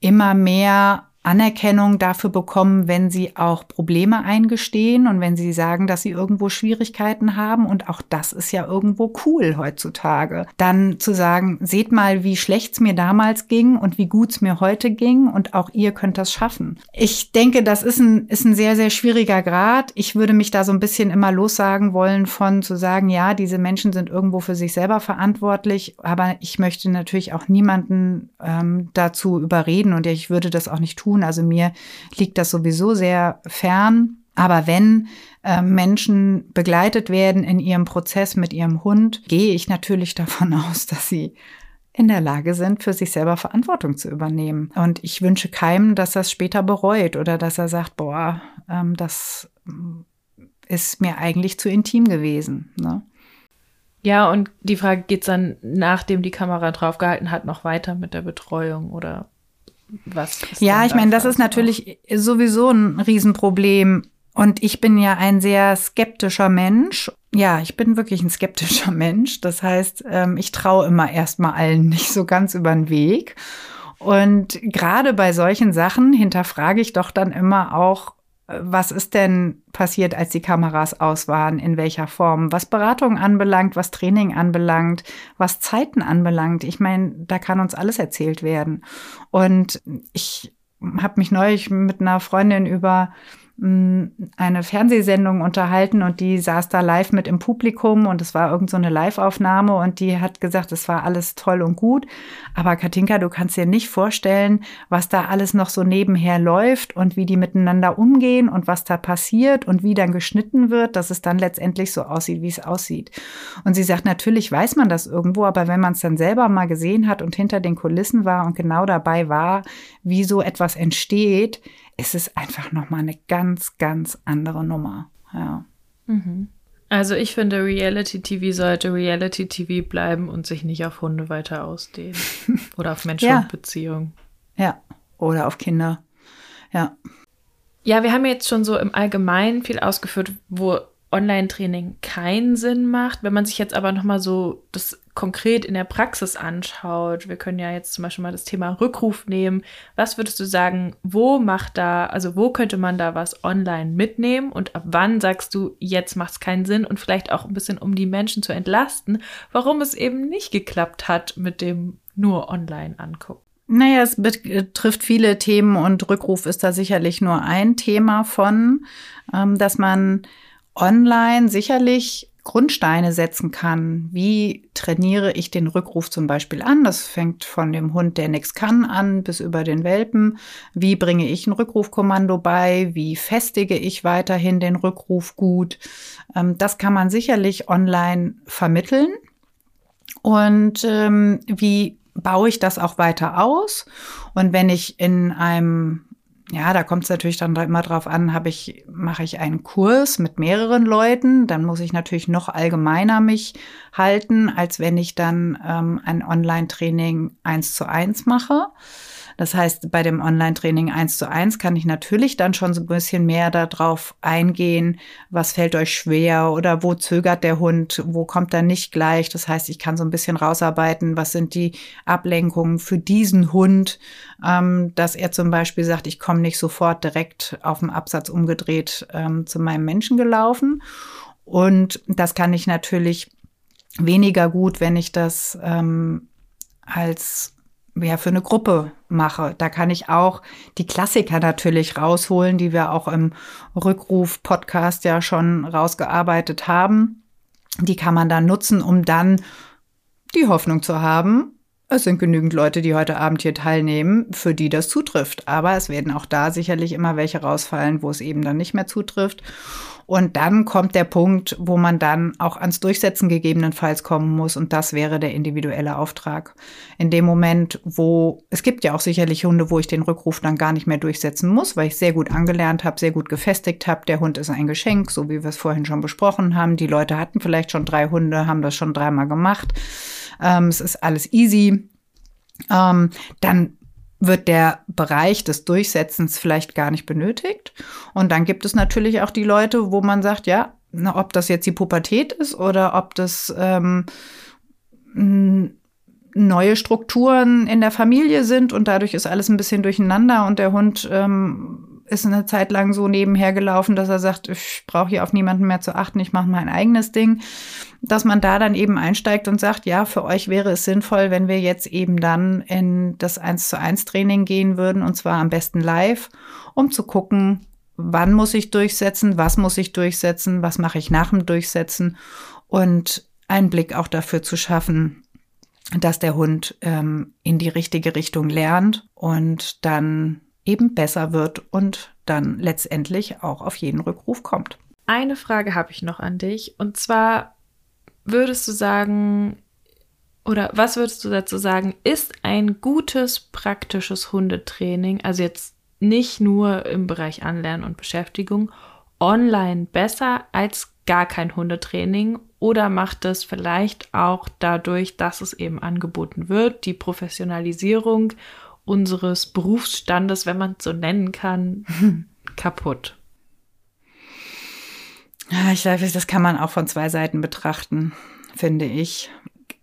immer mehr Anerkennung dafür bekommen, wenn sie auch Probleme eingestehen und wenn sie sagen, dass sie irgendwo Schwierigkeiten haben. Und auch das ist ja irgendwo cool heutzutage. Dann zu sagen, seht mal, wie schlecht es mir damals ging und wie gut es mir heute ging und auch ihr könnt das schaffen. Ich denke, das ist ein, ist ein sehr, sehr schwieriger Grad. Ich würde mich da so ein bisschen immer lossagen wollen von zu sagen, ja, diese Menschen sind irgendwo für sich selber verantwortlich, aber ich möchte natürlich auch niemanden ähm, dazu überreden und ich würde das auch nicht tun tun. Also mir liegt das sowieso sehr fern. Aber wenn äh, Menschen begleitet werden in ihrem Prozess mit ihrem Hund, gehe ich natürlich davon aus, dass sie in der Lage sind, für sich selber Verantwortung zu übernehmen. Und ich wünsche keinem, dass es später bereut oder dass er sagt, boah, ähm, das ist mir eigentlich zu intim gewesen. Ne? Ja, und die Frage, geht es dann, nachdem die Kamera draufgehalten hat, noch weiter mit der Betreuung oder was ja, ich meine, das ist natürlich sowieso ein Riesenproblem. Und ich bin ja ein sehr skeptischer Mensch. ja, ich bin wirklich ein skeptischer Mensch. Das heißt, ähm, ich traue immer erstmal allen nicht so ganz über den Weg. Und gerade bei solchen Sachen hinterfrage ich doch dann immer auch, was ist denn passiert, als die Kameras aus waren, in welcher Form, was Beratung anbelangt, was Training anbelangt, was Zeiten anbelangt. Ich meine, da kann uns alles erzählt werden. Und ich habe mich neulich mit einer Freundin über eine Fernsehsendung unterhalten und die saß da live mit im Publikum und es war irgend so eine Live-Aufnahme und die hat gesagt, es war alles toll und gut. Aber Katinka, du kannst dir nicht vorstellen, was da alles noch so nebenher läuft und wie die miteinander umgehen und was da passiert und wie dann geschnitten wird, dass es dann letztendlich so aussieht, wie es aussieht. Und sie sagt, natürlich weiß man das irgendwo, aber wenn man es dann selber mal gesehen hat und hinter den Kulissen war und genau dabei war, wie so etwas entsteht, ist es einfach nochmal eine ganz, ganz andere Nummer. Ja. Mhm. Also ich finde, Reality-TV sollte Reality-TV bleiben und sich nicht auf Hunde weiter ausdehnen. Oder auf Mensch-Hund-Beziehungen. Ja. ja, oder auf Kinder. Ja. Ja, wir haben jetzt schon so im Allgemeinen viel ausgeführt, wo Online-Training keinen Sinn macht. Wenn man sich jetzt aber nochmal so das konkret in der Praxis anschaut, wir können ja jetzt zum Beispiel mal das Thema Rückruf nehmen. Was würdest du sagen, wo macht da, also wo könnte man da was online mitnehmen und ab wann sagst du, jetzt macht es keinen Sinn und vielleicht auch ein bisschen, um die Menschen zu entlasten, warum es eben nicht geklappt hat mit dem nur online angucken? Naja, es betrifft viele Themen und Rückruf ist da sicherlich nur ein Thema von, ähm, dass man online sicherlich Grundsteine setzen kann. Wie trainiere ich den Rückruf zum Beispiel an? Das fängt von dem Hund, der nichts kann, an bis über den Welpen. Wie bringe ich ein Rückrufkommando bei? Wie festige ich weiterhin den Rückruf gut? Ähm, das kann man sicherlich online vermitteln. Und ähm, wie baue ich das auch weiter aus? Und wenn ich in einem ja, da kommt es natürlich dann immer drauf an, habe ich, mache ich einen Kurs mit mehreren Leuten, dann muss ich natürlich noch allgemeiner mich halten, als wenn ich dann ähm, ein Online-Training eins zu eins mache. Das heißt, bei dem Online-Training eins zu eins kann ich natürlich dann schon so ein bisschen mehr darauf eingehen, was fällt euch schwer oder wo zögert der Hund, wo kommt er nicht gleich. Das heißt, ich kann so ein bisschen rausarbeiten, was sind die Ablenkungen für diesen Hund, ähm, dass er zum Beispiel sagt, ich komme nicht sofort direkt auf dem Absatz umgedreht ähm, zu meinem Menschen gelaufen. Und das kann ich natürlich weniger gut, wenn ich das ähm, als ja, für eine Gruppe mache. Da kann ich auch die Klassiker natürlich rausholen, die wir auch im Rückruf-Podcast ja schon rausgearbeitet haben. Die kann man dann nutzen, um dann die Hoffnung zu haben, es sind genügend Leute, die heute Abend hier teilnehmen, für die das zutrifft. Aber es werden auch da sicherlich immer welche rausfallen, wo es eben dann nicht mehr zutrifft. Und dann kommt der Punkt, wo man dann auch ans Durchsetzen gegebenenfalls kommen muss. Und das wäre der individuelle Auftrag. In dem Moment, wo es gibt ja auch sicherlich Hunde, wo ich den Rückruf dann gar nicht mehr durchsetzen muss, weil ich sehr gut angelernt habe, sehr gut gefestigt habe. Der Hund ist ein Geschenk, so wie wir es vorhin schon besprochen haben. Die Leute hatten vielleicht schon drei Hunde, haben das schon dreimal gemacht. Ähm, es ist alles easy. Ähm, dann wird der Bereich des Durchsetzens vielleicht gar nicht benötigt. Und dann gibt es natürlich auch die Leute, wo man sagt, ja, na, ob das jetzt die Pubertät ist oder ob das ähm, neue Strukturen in der Familie sind und dadurch ist alles ein bisschen durcheinander und der Hund ähm, ist eine Zeit lang so nebenher gelaufen, dass er sagt, ich brauche hier auf niemanden mehr zu achten, ich mache mein eigenes Ding, dass man da dann eben einsteigt und sagt, ja, für euch wäre es sinnvoll, wenn wir jetzt eben dann in das 1 zu 1 Training gehen würden und zwar am besten live, um zu gucken, wann muss ich durchsetzen, was muss ich durchsetzen, was mache ich nach dem Durchsetzen und einen Blick auch dafür zu schaffen, dass der Hund ähm, in die richtige Richtung lernt und dann eben besser wird und dann letztendlich auch auf jeden Rückruf kommt. Eine Frage habe ich noch an dich und zwar würdest du sagen oder was würdest du dazu sagen, ist ein gutes praktisches Hundetraining, also jetzt nicht nur im Bereich Anlernen und Beschäftigung, online besser als gar kein Hundetraining oder macht es vielleicht auch dadurch, dass es eben angeboten wird, die Professionalisierung unseres Berufsstandes, wenn man es so nennen kann, kaputt? Ja, ich glaube, das kann man auch von zwei Seiten betrachten, finde ich.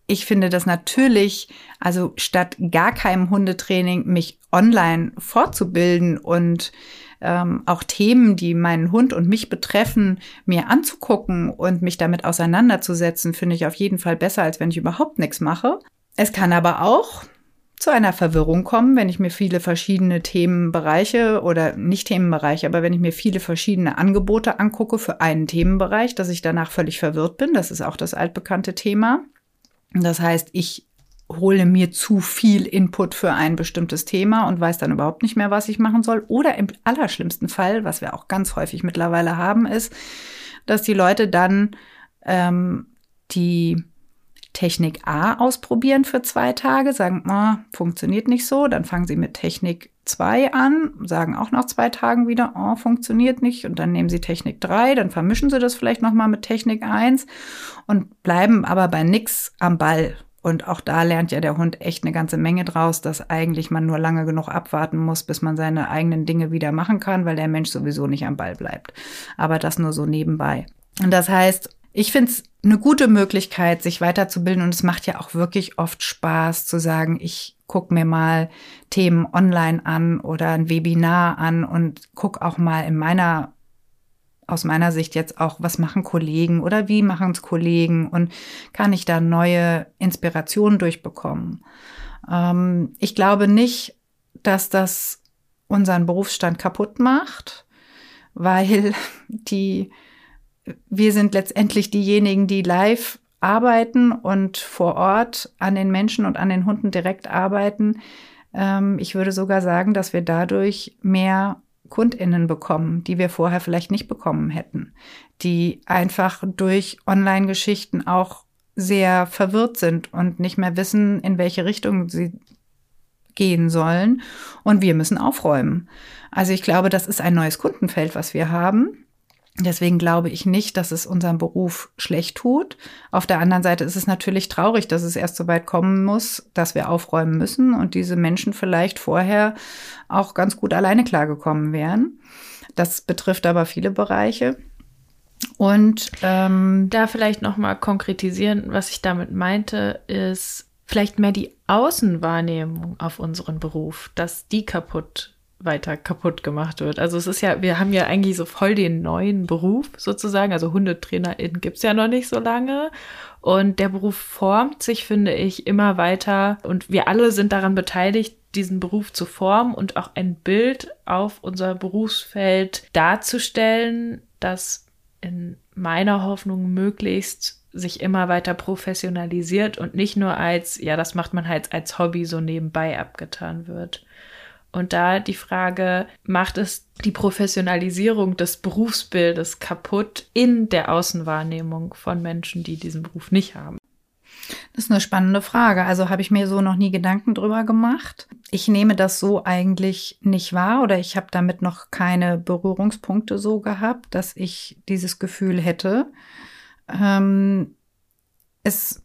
Ich finde das natürlich, also statt gar keinem Hundetraining mich online fortzubilden und ähm, auch Themen, die meinen Hund und mich betreffen, mir anzugucken und mich damit auseinanderzusetzen, finde ich auf jeden Fall besser, als wenn ich überhaupt nichts mache. Es kann aber auch zu einer Verwirrung kommen, wenn ich mir viele verschiedene Themenbereiche oder nicht Themenbereiche, aber wenn ich mir viele verschiedene Angebote angucke für einen Themenbereich, dass ich danach völlig verwirrt bin. Das ist auch das altbekannte Thema. Das heißt, ich hole mir zu viel Input für ein bestimmtes Thema und weiß dann überhaupt nicht mehr, was ich machen soll. Oder im allerschlimmsten Fall, was wir auch ganz häufig mittlerweile haben, ist, dass die Leute dann ähm, die Technik A ausprobieren für zwei Tage, sagen, oh, funktioniert nicht so, dann fangen sie mit Technik 2 an, sagen auch nach zwei Tagen wieder, oh, funktioniert nicht und dann nehmen sie Technik 3, dann vermischen sie das vielleicht nochmal mit Technik 1 und bleiben aber bei nix am Ball. Und auch da lernt ja der Hund echt eine ganze Menge draus, dass eigentlich man nur lange genug abwarten muss, bis man seine eigenen Dinge wieder machen kann, weil der Mensch sowieso nicht am Ball bleibt. Aber das nur so nebenbei. Und das heißt, ich finde es eine gute Möglichkeit, sich weiterzubilden und es macht ja auch wirklich oft Spaß zu sagen, ich gucke mir mal Themen online an oder ein Webinar an und guck auch mal in meiner aus meiner Sicht jetzt auch, was machen Kollegen oder wie machen es Kollegen und kann ich da neue Inspirationen durchbekommen. Ähm, ich glaube nicht, dass das unseren Berufsstand kaputt macht, weil die wir sind letztendlich diejenigen, die live arbeiten und vor Ort an den Menschen und an den Hunden direkt arbeiten. Ähm, ich würde sogar sagen, dass wir dadurch mehr Kundinnen bekommen, die wir vorher vielleicht nicht bekommen hätten, die einfach durch Online-Geschichten auch sehr verwirrt sind und nicht mehr wissen, in welche Richtung sie gehen sollen. Und wir müssen aufräumen. Also ich glaube, das ist ein neues Kundenfeld, was wir haben. Deswegen glaube ich nicht, dass es unserem Beruf schlecht tut. Auf der anderen Seite ist es natürlich traurig, dass es erst so weit kommen muss, dass wir aufräumen müssen und diese Menschen vielleicht vorher auch ganz gut alleine klargekommen wären. Das betrifft aber viele Bereiche. Und ähm, da vielleicht noch mal konkretisieren, was ich damit meinte, ist vielleicht mehr die Außenwahrnehmung auf unseren Beruf, dass die kaputt weiter kaputt gemacht wird. Also es ist ja, wir haben ja eigentlich so voll den neuen Beruf sozusagen. Also Hundetrainerin gibt es ja noch nicht so lange. Und der Beruf formt sich, finde ich, immer weiter. Und wir alle sind daran beteiligt, diesen Beruf zu formen und auch ein Bild auf unser Berufsfeld darzustellen, das in meiner Hoffnung möglichst sich immer weiter professionalisiert und nicht nur als, ja, das macht man halt als Hobby so nebenbei abgetan wird. Und da die Frage, macht es die Professionalisierung des Berufsbildes kaputt in der Außenwahrnehmung von Menschen, die diesen Beruf nicht haben? Das ist eine spannende Frage. Also habe ich mir so noch nie Gedanken drüber gemacht. Ich nehme das so eigentlich nicht wahr oder ich habe damit noch keine Berührungspunkte so gehabt, dass ich dieses Gefühl hätte. Ähm, es,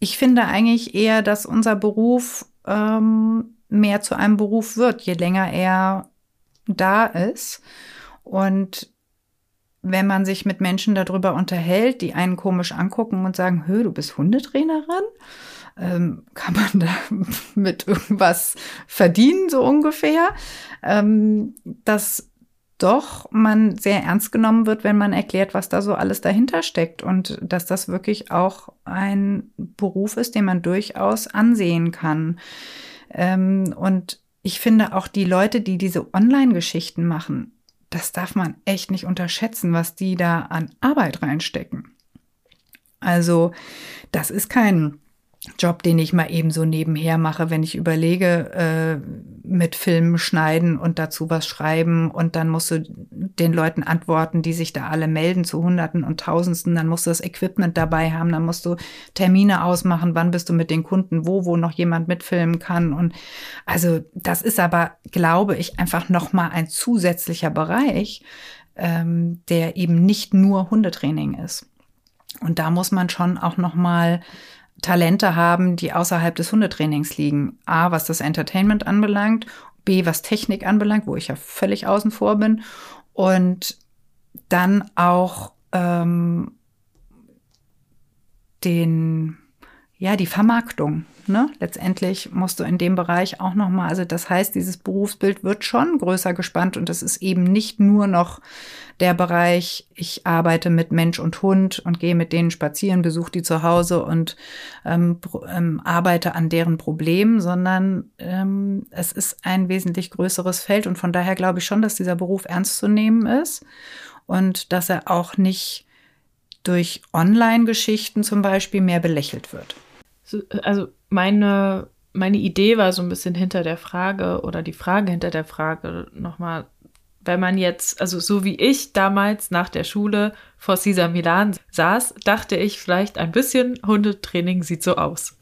ich finde eigentlich eher, dass unser Beruf ähm, mehr zu einem Beruf wird, je länger er da ist. Und wenn man sich mit Menschen darüber unterhält, die einen komisch angucken und sagen, hö, du bist Hundetrainerin, ähm, kann man da mit irgendwas verdienen, so ungefähr, ähm, dass doch man sehr ernst genommen wird, wenn man erklärt, was da so alles dahinter steckt und dass das wirklich auch ein Beruf ist, den man durchaus ansehen kann. Ähm, und ich finde auch die Leute, die diese Online-Geschichten machen, das darf man echt nicht unterschätzen, was die da an Arbeit reinstecken. Also, das ist kein Job, den ich mal eben so nebenher mache, wenn ich überlege, äh, mit Filmen schneiden und dazu was schreiben und dann musst du den Leuten antworten, die sich da alle melden zu Hunderten und Tausendsten, dann musst du das Equipment dabei haben, dann musst du Termine ausmachen, wann bist du mit den Kunden, wo, wo noch jemand mitfilmen kann und also das ist aber, glaube ich, einfach nochmal ein zusätzlicher Bereich, ähm, der eben nicht nur Hundetraining ist. Und da muss man schon auch nochmal Talente haben, die außerhalb des Hundetrainings liegen. A, was das Entertainment anbelangt, B, was Technik anbelangt, wo ich ja völlig außen vor bin. Und dann auch ähm, den, ja, die Vermarktung. Ne? Letztendlich musst du in dem Bereich auch nochmal, also das heißt, dieses Berufsbild wird schon größer gespannt und es ist eben nicht nur noch der Bereich, ich arbeite mit Mensch und Hund und gehe mit denen spazieren, besuche die zu Hause und ähm, ähm, arbeite an deren Problemen, sondern ähm, es ist ein wesentlich größeres Feld und von daher glaube ich schon, dass dieser Beruf ernst zu nehmen ist und dass er auch nicht durch Online-Geschichten zum Beispiel mehr belächelt wird. Also meine, meine Idee war so ein bisschen hinter der Frage oder die Frage hinter der Frage nochmal, wenn man jetzt, also so wie ich damals nach der Schule vor Cesar Milan saß, dachte ich vielleicht ein bisschen Hundetraining sieht so aus.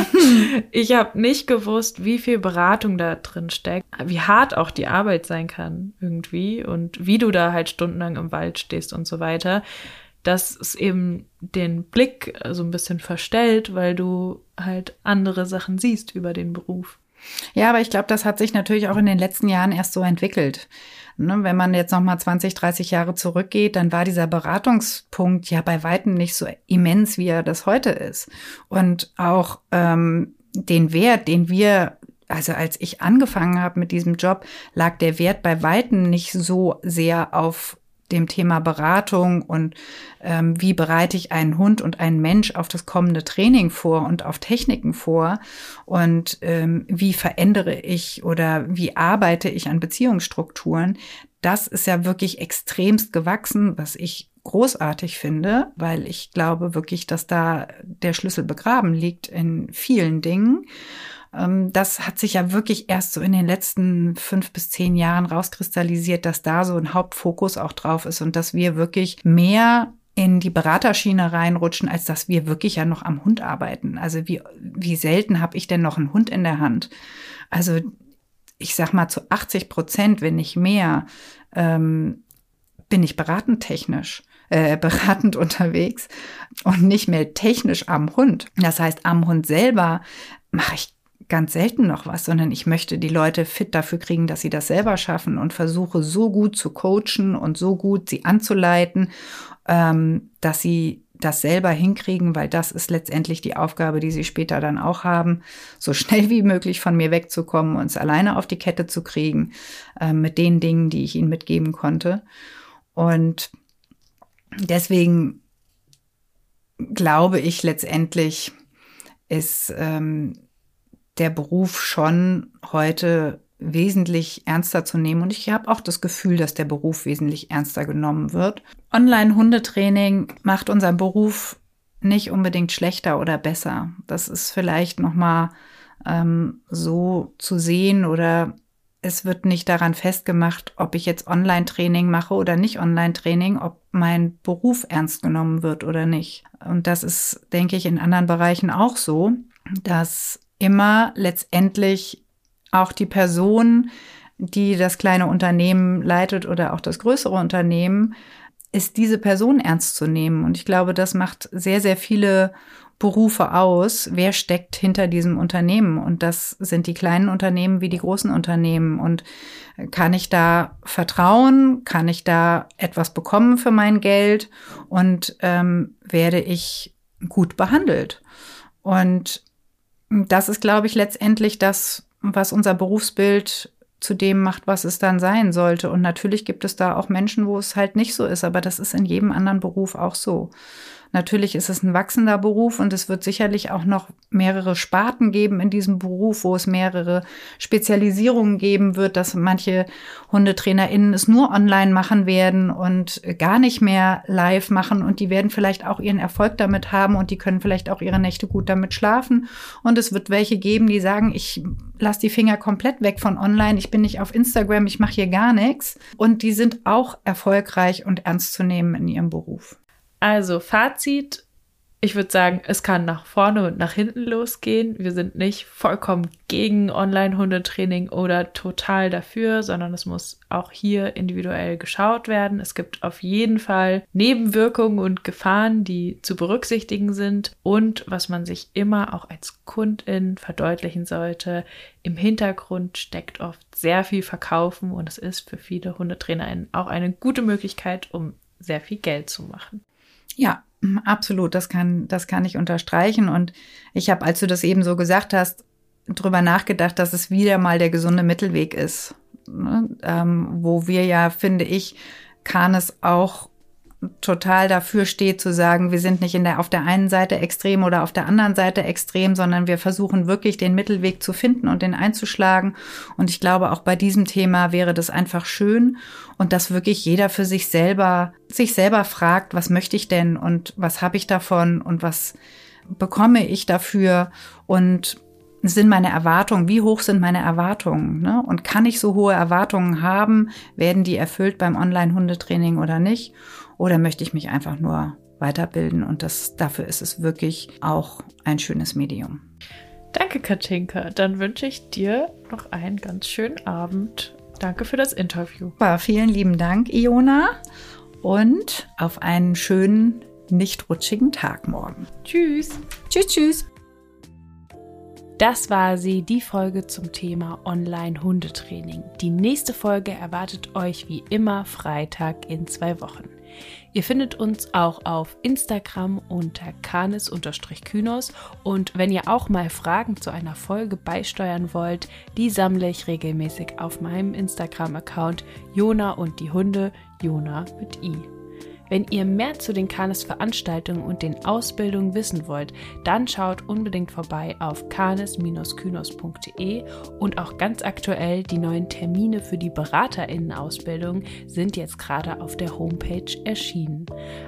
ich habe nicht gewusst, wie viel Beratung da drin steckt, wie hart auch die Arbeit sein kann irgendwie und wie du da halt stundenlang im Wald stehst und so weiter dass es eben den Blick so ein bisschen verstellt, weil du halt andere Sachen siehst über den Beruf. Ja, aber ich glaube, das hat sich natürlich auch in den letzten Jahren erst so entwickelt. Ne, wenn man jetzt noch mal 20, 30 Jahre zurückgeht, dann war dieser Beratungspunkt ja bei weitem nicht so immens, wie er das heute ist. Und auch ähm, den Wert, den wir also als ich angefangen habe mit diesem Job, lag der Wert bei weitem nicht so sehr auf dem Thema Beratung und ähm, wie bereite ich einen Hund und einen Mensch auf das kommende Training vor und auf Techniken vor und ähm, wie verändere ich oder wie arbeite ich an Beziehungsstrukturen. Das ist ja wirklich extremst gewachsen, was ich großartig finde, weil ich glaube wirklich, dass da der Schlüssel begraben liegt in vielen Dingen. Ähm, das hat sich ja wirklich erst so in den letzten fünf bis zehn Jahren rauskristallisiert, dass da so ein Hauptfokus auch drauf ist und dass wir wirklich mehr in die Beraterschiene reinrutschen, als dass wir wirklich ja noch am Hund arbeiten. Also wie, wie selten habe ich denn noch einen Hund in der Hand? Also ich sag mal zu 80 Prozent, wenn nicht mehr, ähm, bin ich beratend technisch, äh, beratend unterwegs und nicht mehr technisch am Hund. Das heißt, am Hund selber mache ich ganz selten noch was, sondern ich möchte die Leute fit dafür kriegen, dass sie das selber schaffen und versuche so gut zu coachen und so gut sie anzuleiten, ähm, dass sie das selber hinkriegen, weil das ist letztendlich die Aufgabe, die sie später dann auch haben, so schnell wie möglich von mir wegzukommen und es alleine auf die Kette zu kriegen äh, mit den Dingen, die ich ihnen mitgeben konnte. Und deswegen glaube ich letztendlich, ist ähm, der Beruf schon heute wesentlich ernster zu nehmen. Und ich habe auch das Gefühl, dass der Beruf wesentlich ernster genommen wird. Online-Hundetraining macht unseren Beruf nicht unbedingt schlechter oder besser. Das ist vielleicht noch mal ähm, so zu sehen oder es wird nicht daran festgemacht, ob ich jetzt Online-Training mache oder nicht Online-Training, ob mein Beruf ernst genommen wird oder nicht. Und das ist, denke ich, in anderen Bereichen auch so, dass immer letztendlich auch die Person, die das kleine Unternehmen leitet oder auch das größere Unternehmen, ist diese Person ernst zu nehmen. Und ich glaube, das macht sehr, sehr viele Berufe aus. Wer steckt hinter diesem Unternehmen? Und das sind die kleinen Unternehmen wie die großen Unternehmen. Und kann ich da vertrauen? Kann ich da etwas bekommen für mein Geld? Und ähm, werde ich gut behandelt? Und das ist, glaube ich, letztendlich das, was unser Berufsbild zu dem macht, was es dann sein sollte. Und natürlich gibt es da auch Menschen, wo es halt nicht so ist, aber das ist in jedem anderen Beruf auch so. Natürlich ist es ein wachsender Beruf und es wird sicherlich auch noch mehrere Sparten geben in diesem Beruf, wo es mehrere Spezialisierungen geben wird, dass manche HundetrainerInnen es nur online machen werden und gar nicht mehr live machen und die werden vielleicht auch ihren Erfolg damit haben und die können vielleicht auch ihre Nächte gut damit schlafen. Und es wird welche geben, die sagen, ich lasse die Finger komplett weg von online, ich bin nicht auf Instagram, ich mache hier gar nichts. Und die sind auch erfolgreich und ernst zu nehmen in ihrem Beruf. Also Fazit, ich würde sagen, es kann nach vorne und nach hinten losgehen. Wir sind nicht vollkommen gegen Online-Hundetraining oder total dafür, sondern es muss auch hier individuell geschaut werden. Es gibt auf jeden Fall Nebenwirkungen und Gefahren, die zu berücksichtigen sind. Und was man sich immer auch als Kundin verdeutlichen sollte, im Hintergrund steckt oft sehr viel Verkaufen und es ist für viele HundetrainerInnen auch eine gute Möglichkeit, um sehr viel Geld zu machen. Ja, absolut. Das kann, das kann ich unterstreichen. Und ich habe, als du das eben so gesagt hast, drüber nachgedacht, dass es wieder mal der gesunde Mittelweg ist. Ne? Ähm, wo wir ja, finde ich, kann es auch total dafür steht zu sagen, wir sind nicht in der, auf der einen Seite extrem oder auf der anderen Seite extrem, sondern wir versuchen wirklich den Mittelweg zu finden und den einzuschlagen. Und ich glaube, auch bei diesem Thema wäre das einfach schön und dass wirklich jeder für sich selber, sich selber fragt, was möchte ich denn und was habe ich davon und was bekomme ich dafür und sind meine Erwartungen, wie hoch sind meine Erwartungen? Ne? Und kann ich so hohe Erwartungen haben? Werden die erfüllt beim Online-Hundetraining oder nicht? Oder möchte ich mich einfach nur weiterbilden? Und das, dafür ist es wirklich auch ein schönes Medium. Danke, Katinka. Dann wünsche ich dir noch einen ganz schönen Abend. Danke für das Interview. Ja, vielen lieben Dank, Iona. Und auf einen schönen, nicht rutschigen Tag morgen. Tschüss. Tschüss, tschüss. Das war sie, die Folge zum Thema Online-Hundetraining. Die nächste Folge erwartet euch wie immer Freitag in zwei Wochen. Ihr findet uns auch auf Instagram unter canis-kynos und wenn ihr auch mal Fragen zu einer Folge beisteuern wollt, die sammle ich regelmäßig auf meinem Instagram-Account Jona und die Hunde, Jona mit i. Wenn ihr mehr zu den Kanes-Veranstaltungen und den Ausbildungen wissen wollt, dann schaut unbedingt vorbei auf kanes-kynos.de und auch ganz aktuell die neuen Termine für die BeraterInnen-Ausbildung sind jetzt gerade auf der Homepage erschienen.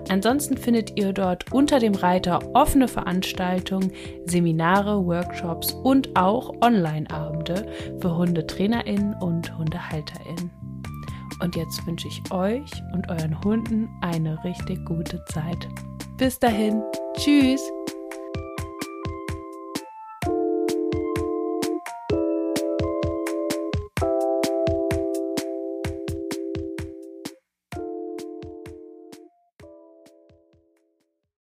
Ansonsten findet ihr dort unter dem Reiter offene Veranstaltungen, Seminare, Workshops und auch Online-Abende für HundetrainerInnen und HundehalterInnen. Und jetzt wünsche ich euch und euren Hunden eine richtig gute Zeit. Bis dahin, tschüss!